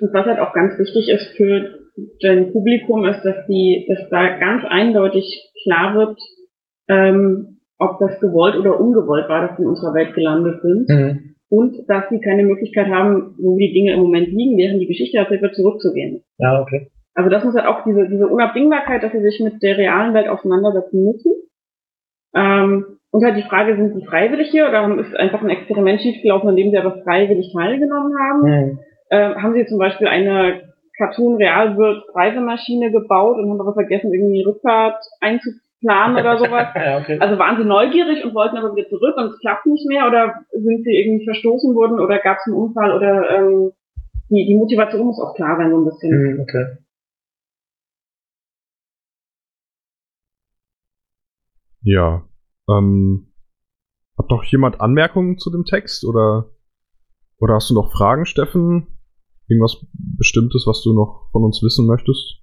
Und was halt auch ganz wichtig ist für dein Publikum, ist, dass die, dass da ganz eindeutig klar wird, ähm, ob das gewollt oder ungewollt war, dass sie in unserer Welt gelandet sind. mhm. Und dass sie keine Möglichkeit haben, wo die Dinge im Moment liegen, während die Geschichte erzählt wird, zurückzugehen. ja, okay. Also das muss halt auch diese, diese Unabdingbarkeit, dass sie sich mit der realen Welt auseinandersetzen müssen. Ähm, und halt die Frage, sind sie freiwillig hier oder ist einfach ein Experiment schiefgelaufen, an dem sie aber freiwillig teilgenommen haben? Mhm. äh, haben sie zum Beispiel eine Cartoon Realwirt Reisemaschine gebaut und haben aber vergessen, irgendwie die Rückfahrt einzuplanen oder sowas. *laughs* ja, okay. Also waren sie neugierig und wollten aber wieder zurück und es klappt nicht mehr oder sind sie irgendwie verstoßen worden oder gab es einen Unfall oder ähm, die, die Motivation muss auch klar sein so ein bisschen. Mhm, okay. Ja. Ähm, hat noch jemand Anmerkungen zu dem Text oder Oder hast du noch Fragen, Steffen? Irgendwas Bestimmtes, was du noch von uns wissen möchtest?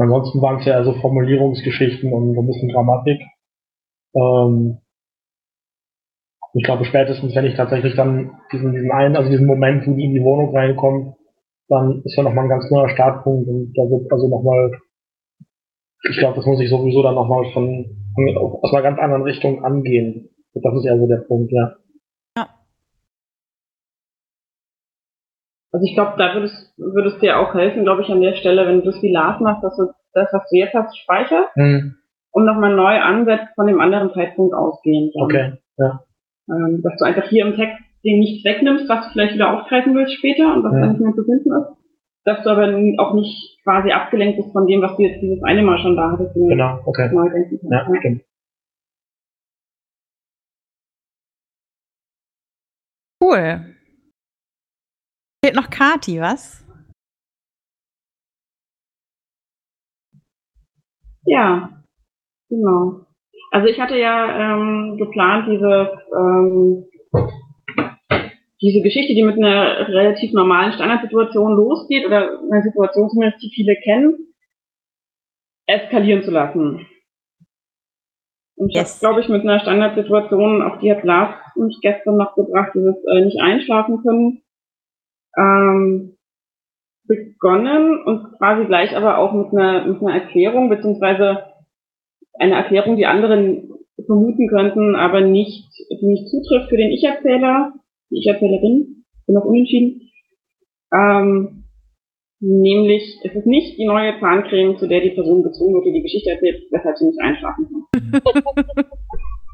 Ansonsten waren es ja also Formulierungsgeschichten und ein bisschen Grammatik. Ähm, ich glaube, spätestens, wenn ich tatsächlich dann diesen, diesen einen, also diesen Moment, wo die in die Wohnung reinkommen, dann ist ja nochmal ein ganz neuer Startpunkt und da wird also nochmal, ich glaube, das muss ich sowieso dann nochmal von, aus einer ganz anderen Richtung angehen. Das ist ja so der Punkt. Ja. Also ich glaube, da würdest, würdest dir auch helfen, glaube ich, an der Stelle, wenn du das wie Lars machst, dass du das, was du jetzt hast, speicherst mhm. und nochmal neu ansetzt von dem anderen Zeitpunkt ausgehend. Okay, ja. Ähm, dass du einfach hier im Text den nichts wegnimmst, was du vielleicht wieder aufgreifen willst später und was ja. dann nicht mehr zu finden ist. Dass du aber auch nicht quasi abgelenkt bist von dem, was du jetzt dieses eine Mal schon da hattest. Genau, okay. Neu denken kannst. Ja, ja. stimmt. Cool. Fehlt noch Kati, was? Ja, genau. Also ich hatte ja ähm, geplant, diese ähm, diese Geschichte, die mit einer relativ normalen Standardsituation losgeht oder einer Situation zumindest, die viele kennen, eskalieren zu lassen. Und yes. das glaube ich, mit einer Standardsituation, auf die hat Lars mich gestern noch gebracht, dieses äh, nicht einschlafen können, ähm, begonnen und quasi gleich aber auch mit einer, mit einer Erklärung, beziehungsweise eine Erklärung, die anderen vermuten könnten, aber nicht, die nicht zutrifft für den Ich-Erzähler, die Ich-Erzählerin, bin noch unentschieden. Ähm, nämlich, es ist nicht die neue Zahncreme, zu der die Person gezwungen wird, die die Geschichte erzählt, weshalb sie nicht einschlafen kann.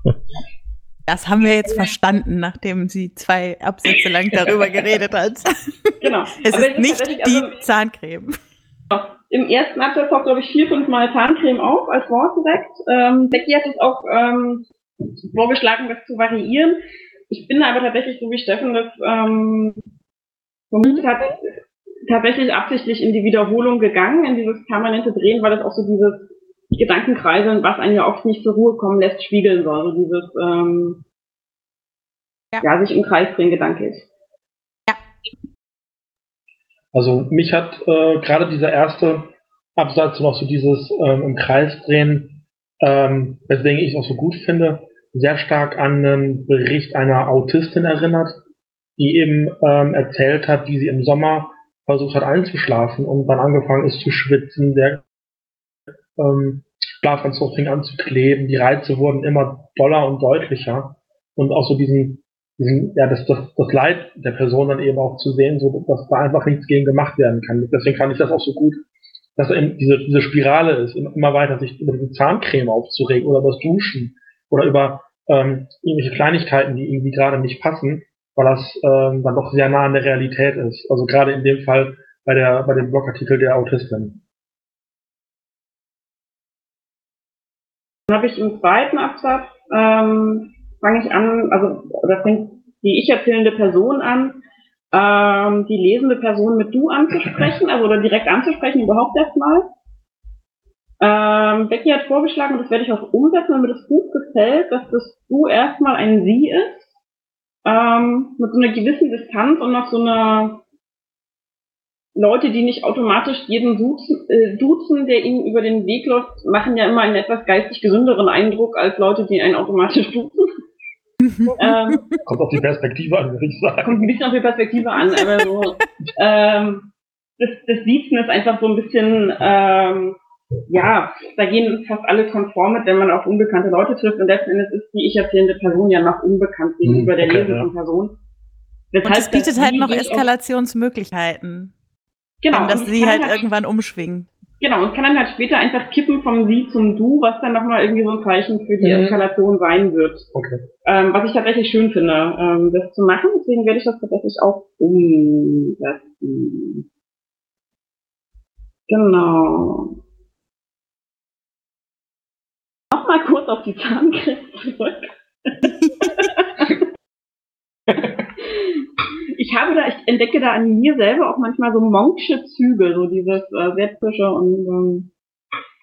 *laughs* Das haben wir jetzt verstanden, nachdem sie zwei Absätze lang darüber geredet hat. *laughs* Genau. *laughs* Es Aber ist nicht die also, Zahncreme. Im ersten Absatz taucht, glaube ich, vier, fünf Mal Zahncreme auf als Wort direkt. Ähm, Becky hat es auch ähm, vorgeschlagen, das zu variieren. Ich bin aber tatsächlich, so wie Steffen das ähm, vermutet hat, tatsächlich absichtlich in die Wiederholung gegangen, in dieses permanente Drehen, weil das auch so dieses Gedankenkreiseln, was einen ja oft nicht zur Ruhe kommen lässt, spiegeln soll. So dieses, ähm, ja. ja, sich im Kreis drehen Gedanke ist. Ja. Also mich hat äh, gerade dieser erste Absatz und auch so dieses ähm, im Kreis drehen, ähm, weswegen ich es auch so gut finde, sehr stark an einen Bericht einer Autistin erinnert, die eben ähm, erzählt hat, wie sie im Sommer versucht hat einzuschlafen und dann angefangen ist zu schwitzen, der ähm, Schlafanzug fing an zu kleben, die Reize wurden immer doller und deutlicher und auch so diesen, diesen ja, das, das, das Leid der Person dann eben auch zu sehen, so dass da einfach nichts gegen gemacht werden kann. Deswegen fand ich das auch so gut, dass eben diese, diese Spirale ist, immer weiter sich über die Zahncreme aufzuregen oder über das Duschen oder über ähm, irgendwelche Kleinigkeiten, die irgendwie gerade nicht passen, weil das ähm, dann doch sehr nah an der Realität ist. Also gerade in dem Fall bei der bei dem Blogartikel der Autistin. Dann habe ich im zweiten Absatz ähm, fange ich an, also oder fängt die ich erzählende Person an, ähm, die lesende Person mit du anzusprechen, also oder direkt anzusprechen überhaupt erstmal. Ähm, Becky hat vorgeschlagen, und das werde ich auch umsetzen, wenn mir das gut gefällt, dass das du erstmal ein Sie ist, ähm, mit so einer gewissen Distanz und noch so einer Leute, die nicht automatisch jeden duzen, äh, duzen, der ihnen über den Weg läuft, machen ja immer einen etwas geistig gesünderen Eindruck als Leute, die einen automatisch duzen. ähm, kommt auf die Perspektive an, würde ich sagen. Kommt ein bisschen auf die Perspektive an, aber so. ähm, das, das Siezen ist einfach so ein bisschen ähm, ja, da gehen fast alle konform mit, wenn man auf unbekannte Leute trifft. Und letzten Endes ist die ich erzählende Person ja noch unbekannt gegenüber hm, okay, der lesenden ja. Person. Weshalb und es bietet halt noch Eskalationsmöglichkeiten. Genau. Und dass sie halt, halt irgendwann umschwingen. Genau, und kann dann halt später einfach kippen vom Sie zum Du, was dann nochmal irgendwie so ein Zeichen für die mhm. Eskalation sein wird. Okay. Ähm, was ich tatsächlich schön finde, ähm, das zu machen. Deswegen werde ich das tatsächlich auch umsetzen. Genau nochmal kurz auf die Zahncreme zurück. *laughs* *laughs* ich habe da, ich entdecke da an mir selber auch manchmal so monksche Züge, so dieses äh, Selbstfische und ähm,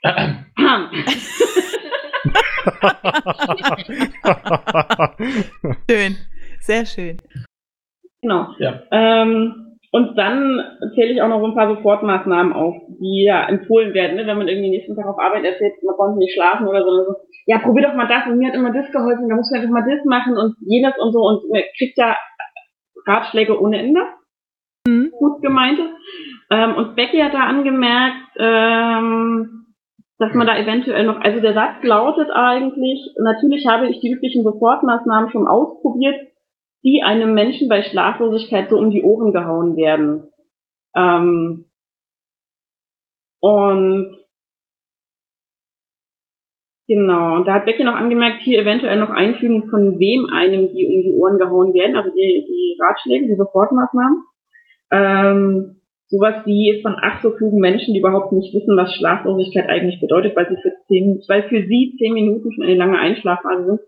*laughs* schön, sehr schön. Genau. Ja. Ähm, und dann zähle ich auch noch so ein paar Sofortmaßnahmen auf, die ja empfohlen werden, ne? wenn man irgendwie nächsten Tag auf Arbeit erzählt, man konnte nicht schlafen oder so. so. Ja, probier doch mal das und mir hat immer das geholfen, da musst du einfach mal das machen und jenes und so und man kriegt ja Ratschläge ohne Ende. Mhm. Gut gemeinte. Ähm, und Becky hat da angemerkt, ähm, dass man da eventuell noch, also der Satz lautet eigentlich, natürlich habe ich die üblichen Sofortmaßnahmen schon ausprobiert, die einem Menschen bei Schlaflosigkeit so um die Ohren gehauen werden. Ähm, und genau, und da hat Becky noch angemerkt, hier eventuell noch einfügen, von wem einem die um die Ohren gehauen werden, also die, die Ratschläge, die Sofortmaßnahmen. Ähm, sowas wie von ach so klugen Menschen, die überhaupt nicht wissen, was Schlaflosigkeit eigentlich bedeutet, weil sie für zehn, weil für sie zehn Minuten schon eine lange Einschlafphase sind.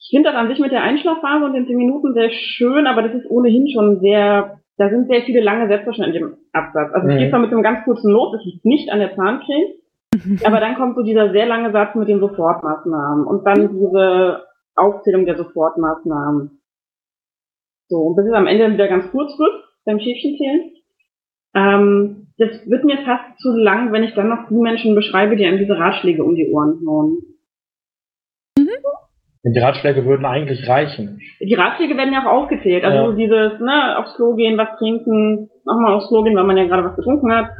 Ich finde das an sich mit der Einschlafphase und den zehn Minuten sehr schön, aber das ist ohnehin schon sehr, da sind sehr viele lange Sätze schon in dem Absatz. Also Mhm. geht zwar mit einem ganz kurzen Not, das liegt nicht an der Zahncreme, aber dann kommt so dieser sehr lange Satz mit den Sofortmaßnahmen und dann diese Aufzählung der Sofortmaßnahmen. So, und bis es am Ende wieder ganz kurz wird beim Schäfchenzählen. Ähm, das wird mir fast zu lang, wenn ich dann noch die Menschen beschreibe, die einem diese Ratschläge um die Ohren hauen. Und die Ratschläge würden eigentlich reichen. Die Ratschläge werden ja auch aufgezählt. Also Ja. so dieses, ne, aufs Klo gehen, was trinken, nochmal aufs Klo gehen, weil man ja gerade was getrunken hat.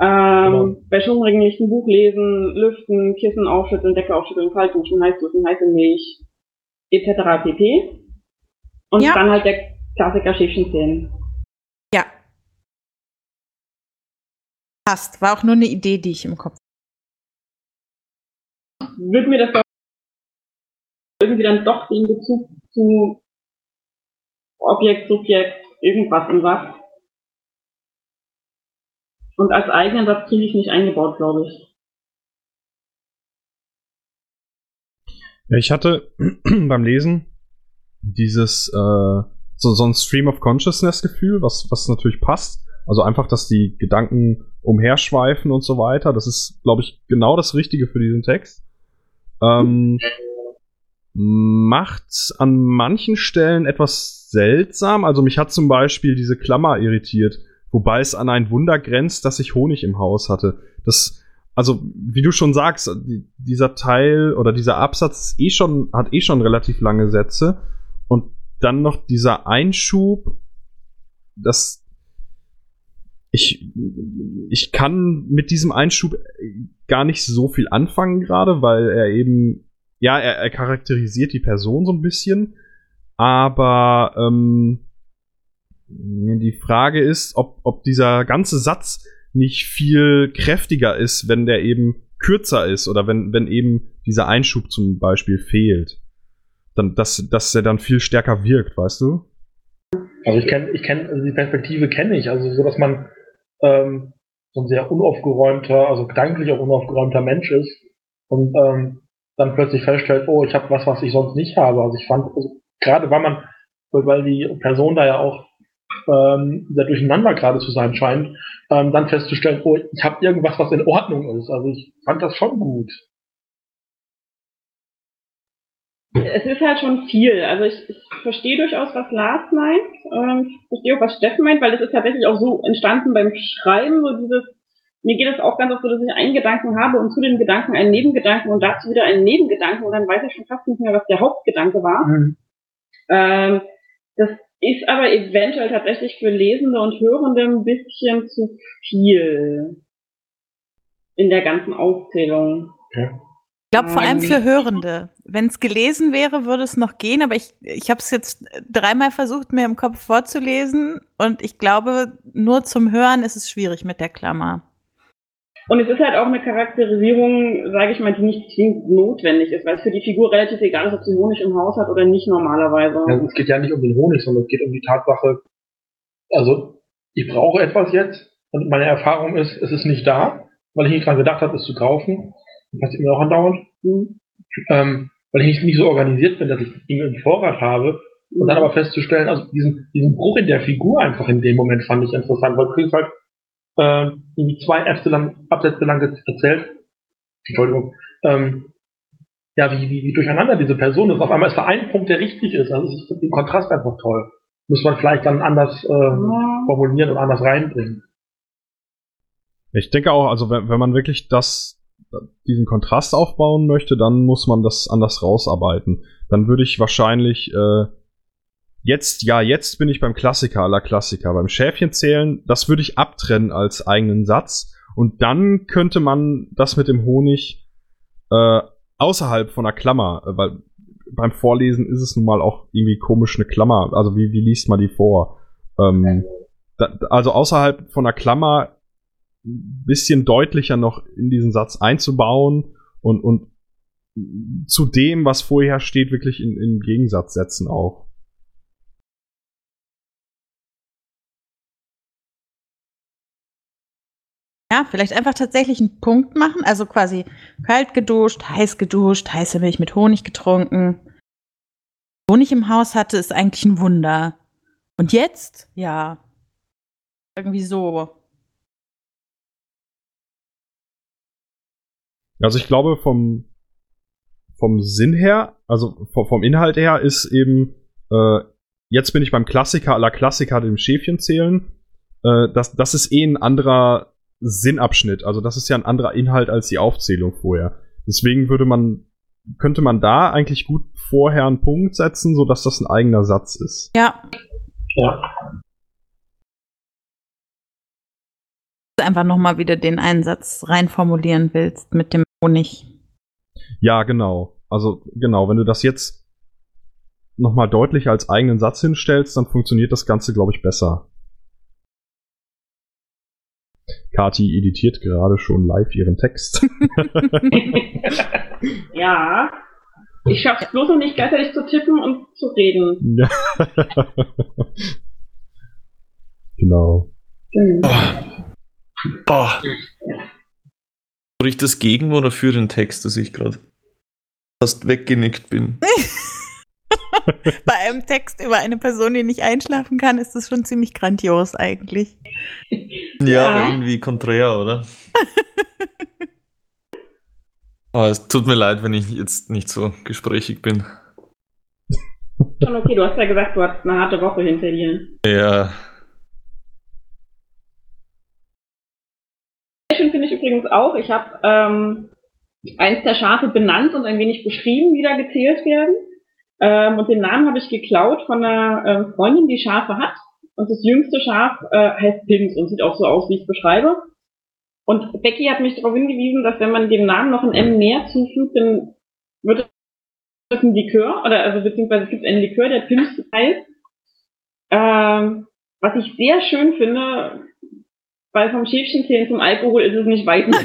Ähm, Genau. Bei Schwungringen nicht ein Buch lesen, lüften, Kissen aufschütteln, Decke aufschütteln, kalt duschen, heiß duschen, heiße Milch, etc. pp. Und Ja. dann halt der Klassiker Schäfchen zählen. Ja. Passt. War auch nur eine Idee, die ich im Kopf Wird mir das doch irgendwie dann doch den Bezug zu Objekt, Subjekt, irgendwas im Satz. Und als eigenen Satz kriege ich nicht eingebaut, glaube ich. Ja, ich hatte *clears throat* beim Lesen dieses äh, so, so ein Stream of Consciousness Gefühl, was, was natürlich passt. Also einfach, dass die Gedanken umherschweifen und so weiter. Das ist, glaube ich, genau das Richtige für diesen Text. Ähm, macht's an manchen Stellen etwas seltsam. Also mich hat zum Beispiel diese Klammer irritiert, wobei es an ein Wunder grenzt, dass ich Honig im Haus hatte. Das, also wie du schon sagst, die, dieser Teil oder dieser Absatz eh schon, hat eh schon relativ lange Sätze und dann noch dieser Einschub, das ich, ich kann mit diesem Einschub gar nicht so viel anfangen gerade, weil er eben, ja, er, er charakterisiert die Person so ein bisschen, aber ähm, die Frage ist, ob, ob dieser ganze Satz nicht viel kräftiger ist, wenn der eben kürzer ist oder wenn, wenn eben dieser Einschub zum Beispiel fehlt. Dann, dass, dass er dann viel stärker wirkt, weißt du? Also ich kenne, ich kenne, also die Perspektive kenne ich, also so, dass man ähm, so ein sehr unaufgeräumter, also gedanklich auch unaufgeräumter Mensch ist und ähm, dann plötzlich feststellt, oh, ich habe was, was ich sonst nicht habe. Also ich fand, also, gerade weil man, weil die Person da ja auch ähm, sehr durcheinander gerade zu sein scheint, ähm, dann festzustellen, oh, ich habe irgendwas, was in Ordnung ist. Also ich fand das schon gut. Es ist halt schon viel. Also ich, ich verstehe durchaus, was Lars meint. Ähm, ich verstehe auch, was Steffen meint, weil das ist tatsächlich auch so entstanden beim Schreiben, so dieses, mir geht es auch ganz oft so, dass ich einen Gedanken habe und zu dem Gedanken einen Nebengedanken und dazu wieder einen Nebengedanken und dann weiß ich schon fast nicht mehr, was der Hauptgedanke war. Mhm. Ähm, das ist aber eventuell tatsächlich für Lesende und Hörende ein bisschen zu viel in der ganzen Aufzählung. Ich glaube vor allem Ähm. für Hörende. Wenn es gelesen wäre, würde es noch gehen, aber ich, ich habe es jetzt dreimal versucht, mir im Kopf vorzulesen und ich glaube, nur zum Hören ist es schwierig mit der Klammer. Und es ist halt auch eine Charakterisierung, sage ich mal, die nicht zwingend notwendig ist, weil es für die Figur relativ egal ist, ob sie Honig im Haus hat oder nicht normalerweise. Ja, es geht ja nicht um den Honig, sondern es geht um die Tatsache, also ich brauche etwas jetzt und meine Erfahrung ist, es ist nicht da, weil ich nicht dran gedacht habe, es zu kaufen. Das passiert mir auch andauernd. Hm. Ähm, weil ich nicht, so organisiert bin, dass ich Dinge im Vorrat habe. Und dann aber festzustellen, also diesen, diesen Bruch in der Figur einfach in dem Moment fand ich interessant, weil Chris halt äh, irgendwie zwei Absätze lang, Absätze lang erzählt, Entschuldigung, ähm, ja, wie, wie, wie durcheinander diese Person ist. Auf einmal ist da ein Punkt, der richtig ist. Also ich finde den Kontrast einfach toll. Muss man vielleicht dann anders äh, formulieren und anders reinbringen. Ich denke auch, also wenn, wenn man wirklich das, diesen Kontrast aufbauen möchte, dann muss man das anders rausarbeiten. Dann würde ich wahrscheinlich äh, jetzt, ja, jetzt bin ich beim Klassiker aller Klassiker. Beim Schäfchen zählen, das würde ich abtrennen als eigenen Satz. Und dann könnte man das mit dem Honig äh, außerhalb von einer Klammer, äh, weil beim Vorlesen ist es nun mal auch irgendwie komisch eine Klammer. Also wie, wie liest man die vor? Ähm, da, also außerhalb von einer Klammer ein bisschen deutlicher noch in diesen Satz einzubauen und, und zu dem, was vorher steht, wirklich in, in Gegensatz setzen auch. Ja, vielleicht einfach tatsächlich einen Punkt machen, also quasi kalt geduscht, heiß geduscht, heiße Milch mit Honig getrunken. Honig im Haus hatte, ist eigentlich ein Wunder. Und jetzt? Ja. Irgendwie so. Also ich glaube vom, vom Sinn her, also vom, vom Inhalt her ist eben, äh, jetzt bin ich beim Klassiker aller Klassiker dem Schäfchen zählen. Äh, das, das ist eh ein anderer Sinnabschnitt. Also das ist ja ein anderer Inhalt als die Aufzählung vorher. Deswegen würde man, könnte man da eigentlich gut vorher einen Punkt setzen, sodass das ein eigener Satz ist. Ja. Ja. Einfach nochmal wieder den Einsatz reinformulieren willst mit dem Honig. Ja, genau. Also genau, wenn du das jetzt nochmal deutlich als eigenen Satz hinstellst, dann funktioniert das Ganze, glaube ich, besser. Kati editiert gerade schon live ihren Text. *laughs* ja. Ich schaffe es bloß noch nicht gleichzeitig zu tippen und zu reden. Ja. genau. Hm. Boah. Spricht das gegen oder für den Text, dass ich gerade fast weggenickt bin? *laughs* *laughs* Bei einem Text über eine Person, die nicht einschlafen kann, ist das schon ziemlich grandios eigentlich. Ja, Ja. irgendwie konträr, oder? *laughs* Aber es tut mir leid, wenn ich jetzt nicht so gesprächig bin. Schon okay, du hast ja gesagt, du hast eine harte Woche hinter dir. Ja, Sehr schön finde ich übrigens auch, ich habe ähm, eins der Schafe benannt und ein wenig beschrieben, wie da gezählt werden. Ähm, und den Namen habe ich geklaut von einer ähm, Freundin, die Schafe hat. Und das jüngste Schaf äh, heißt Pims und sieht auch so aus, wie ich es beschreibe. Und Becky hat mich darauf hingewiesen, dass wenn man dem Namen noch ein M mehr zufügt, dann wird das ein Likör, oder also beziehungsweise es gibt einen Likör, der Pims heißt. Ähm, was ich sehr schön finde, weil vom Schäfchenzählen zum Alkohol ist es nicht weit. *laughs*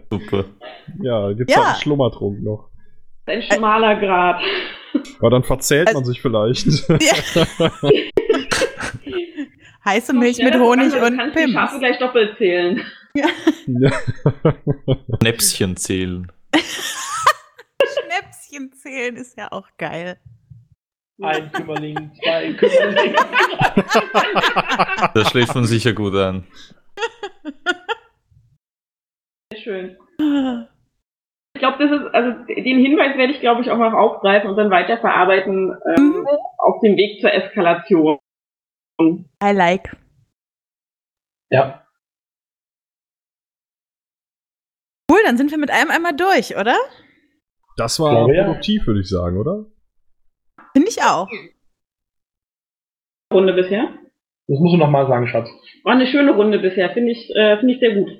*laughs* super. ja, gibt's Ja. halt einen Schlummertrunk noch. Ein schmaler Grad. Aber dann verzählt Also- man sich vielleicht. *laughs* Heiße Milch mit Honig voran, und dann kannst du die Schafe gleich doppelt zählen. ja. Näpschen zählen. Schnäpschen zählen ist ja auch geil. Ein Kümmerling, zwei Kümmerling. Da schläft man sicher gut an. Sehr schön. Ich glaube, das ist, also den Hinweis werde ich, glaube ich, auch noch aufgreifen und dann weiterverarbeiten ähm, Mhm. auf dem Weg zur Eskalation. I like. ja. Cool, dann sind wir mit einem einmal durch, oder? Das war ja. produktiv, würde ich sagen, oder? Finde ich auch. Runde bisher. Das musst du nochmal sagen, Schatz. War eine schöne Runde bisher, finde ich, äh, finde ich sehr gut.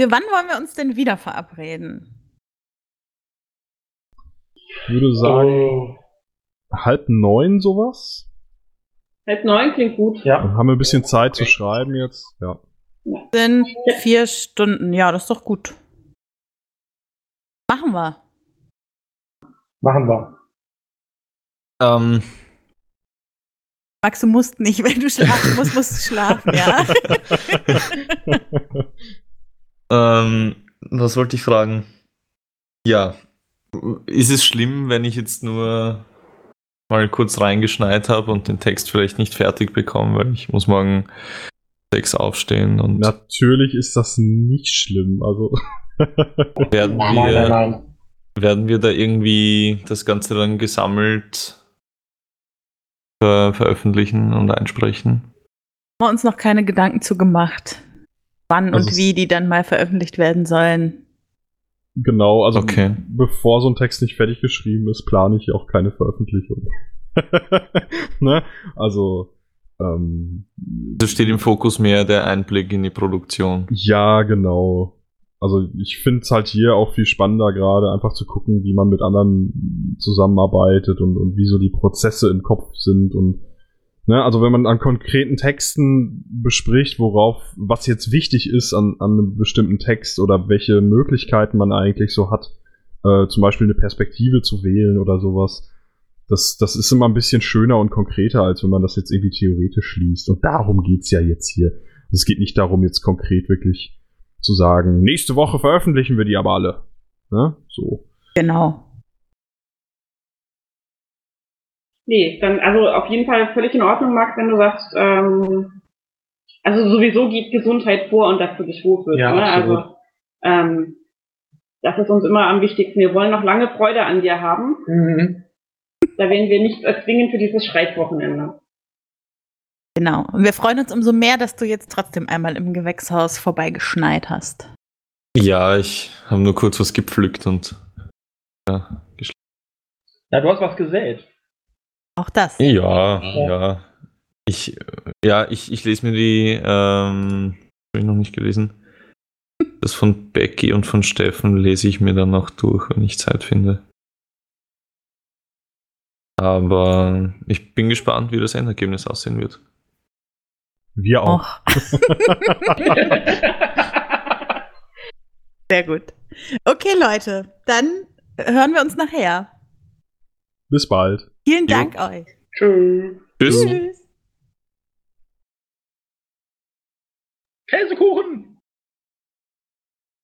Für wann wollen wir uns denn wieder verabreden? Ich würde sagen, halb neun sowas. Halb neun klingt gut. Ja. Dann haben wir ein bisschen Zeit zu schreiben jetzt. Ja. Sind vier Stunden. Ja, das ist doch gut. Machen wir. Machen wir. Ähm, Max, du musst nicht. Wenn du schlafen musst, musst du schlafen, ja. *laughs* *laughs* ähm, was wollte ich fragen? Ja. Ist es schlimm, wenn ich jetzt nur mal kurz reingeschneit habe und den Text vielleicht nicht fertig bekomme, weil ich muss morgen sechs aufstehen und Natürlich ist das nicht schlimm. Also, *laughs* werden Nein, nein, wir, nein. werden wir da irgendwie das Ganze dann gesammelt ver veröffentlichen und einsprechen? Haben wir uns noch keine Gedanken zu gemacht, wann Also und wie die dann mal veröffentlicht werden sollen. genau, also Okay. bevor so ein Text nicht fertig geschrieben ist, plane ich auch keine Veröffentlichung. *laughs* ne? Also, ähm, Da steht im Fokus mehr der Einblick in die Produktion. Ja, genau. Also ich finde es halt hier auch viel spannender gerade, einfach zu gucken, wie man mit anderen zusammenarbeitet und, und wie so die Prozesse im Kopf sind und ne, also wenn man an konkreten Texten bespricht, worauf, was jetzt wichtig ist an, an einem bestimmten Text oder welche Möglichkeiten man eigentlich so hat, äh, zum Beispiel eine Perspektive zu wählen oder sowas, das, das ist immer ein bisschen schöner und konkreter, als wenn man das jetzt irgendwie theoretisch liest. Und darum geht's ja jetzt hier. Es geht nicht darum, jetzt konkret wirklich zu sagen, nächste Woche veröffentlichen wir die aber alle. Ne? So. Genau. Nee, dann also auf jeden Fall völlig in Ordnung, Max, wenn du sagst, ähm, also sowieso geht Gesundheit vor und dass du dich wohlfühlst. Ja, ne? absolut. Also ähm, das ist uns immer am wichtigsten. Wir wollen noch lange Freude an dir haben. Mhm. Da werden wir nichts erzwingen für dieses Schreibwochenende. Genau. Und wir freuen uns umso mehr, dass du jetzt trotzdem einmal im Gewächshaus vorbeigeschneit hast. Ja, ich habe nur kurz was gepflückt und ja, geschl- Ja, du hast was gesät. Auch das. ja, ja. Ich, äh, ja, ich, ich lese mir die, ähm, habe ich noch nicht gelesen. Das von Becky und von Steffen lese ich mir dann noch durch, wenn ich Zeit finde. Aber ich bin gespannt, wie das Endergebnis aussehen wird. Wir auch. *laughs* Sehr gut. Okay, Leute, dann hören wir uns nachher. Bis bald. Vielen Jo. Dank euch. Tschüss. Tschüss. Tschüss. Käsekuchen!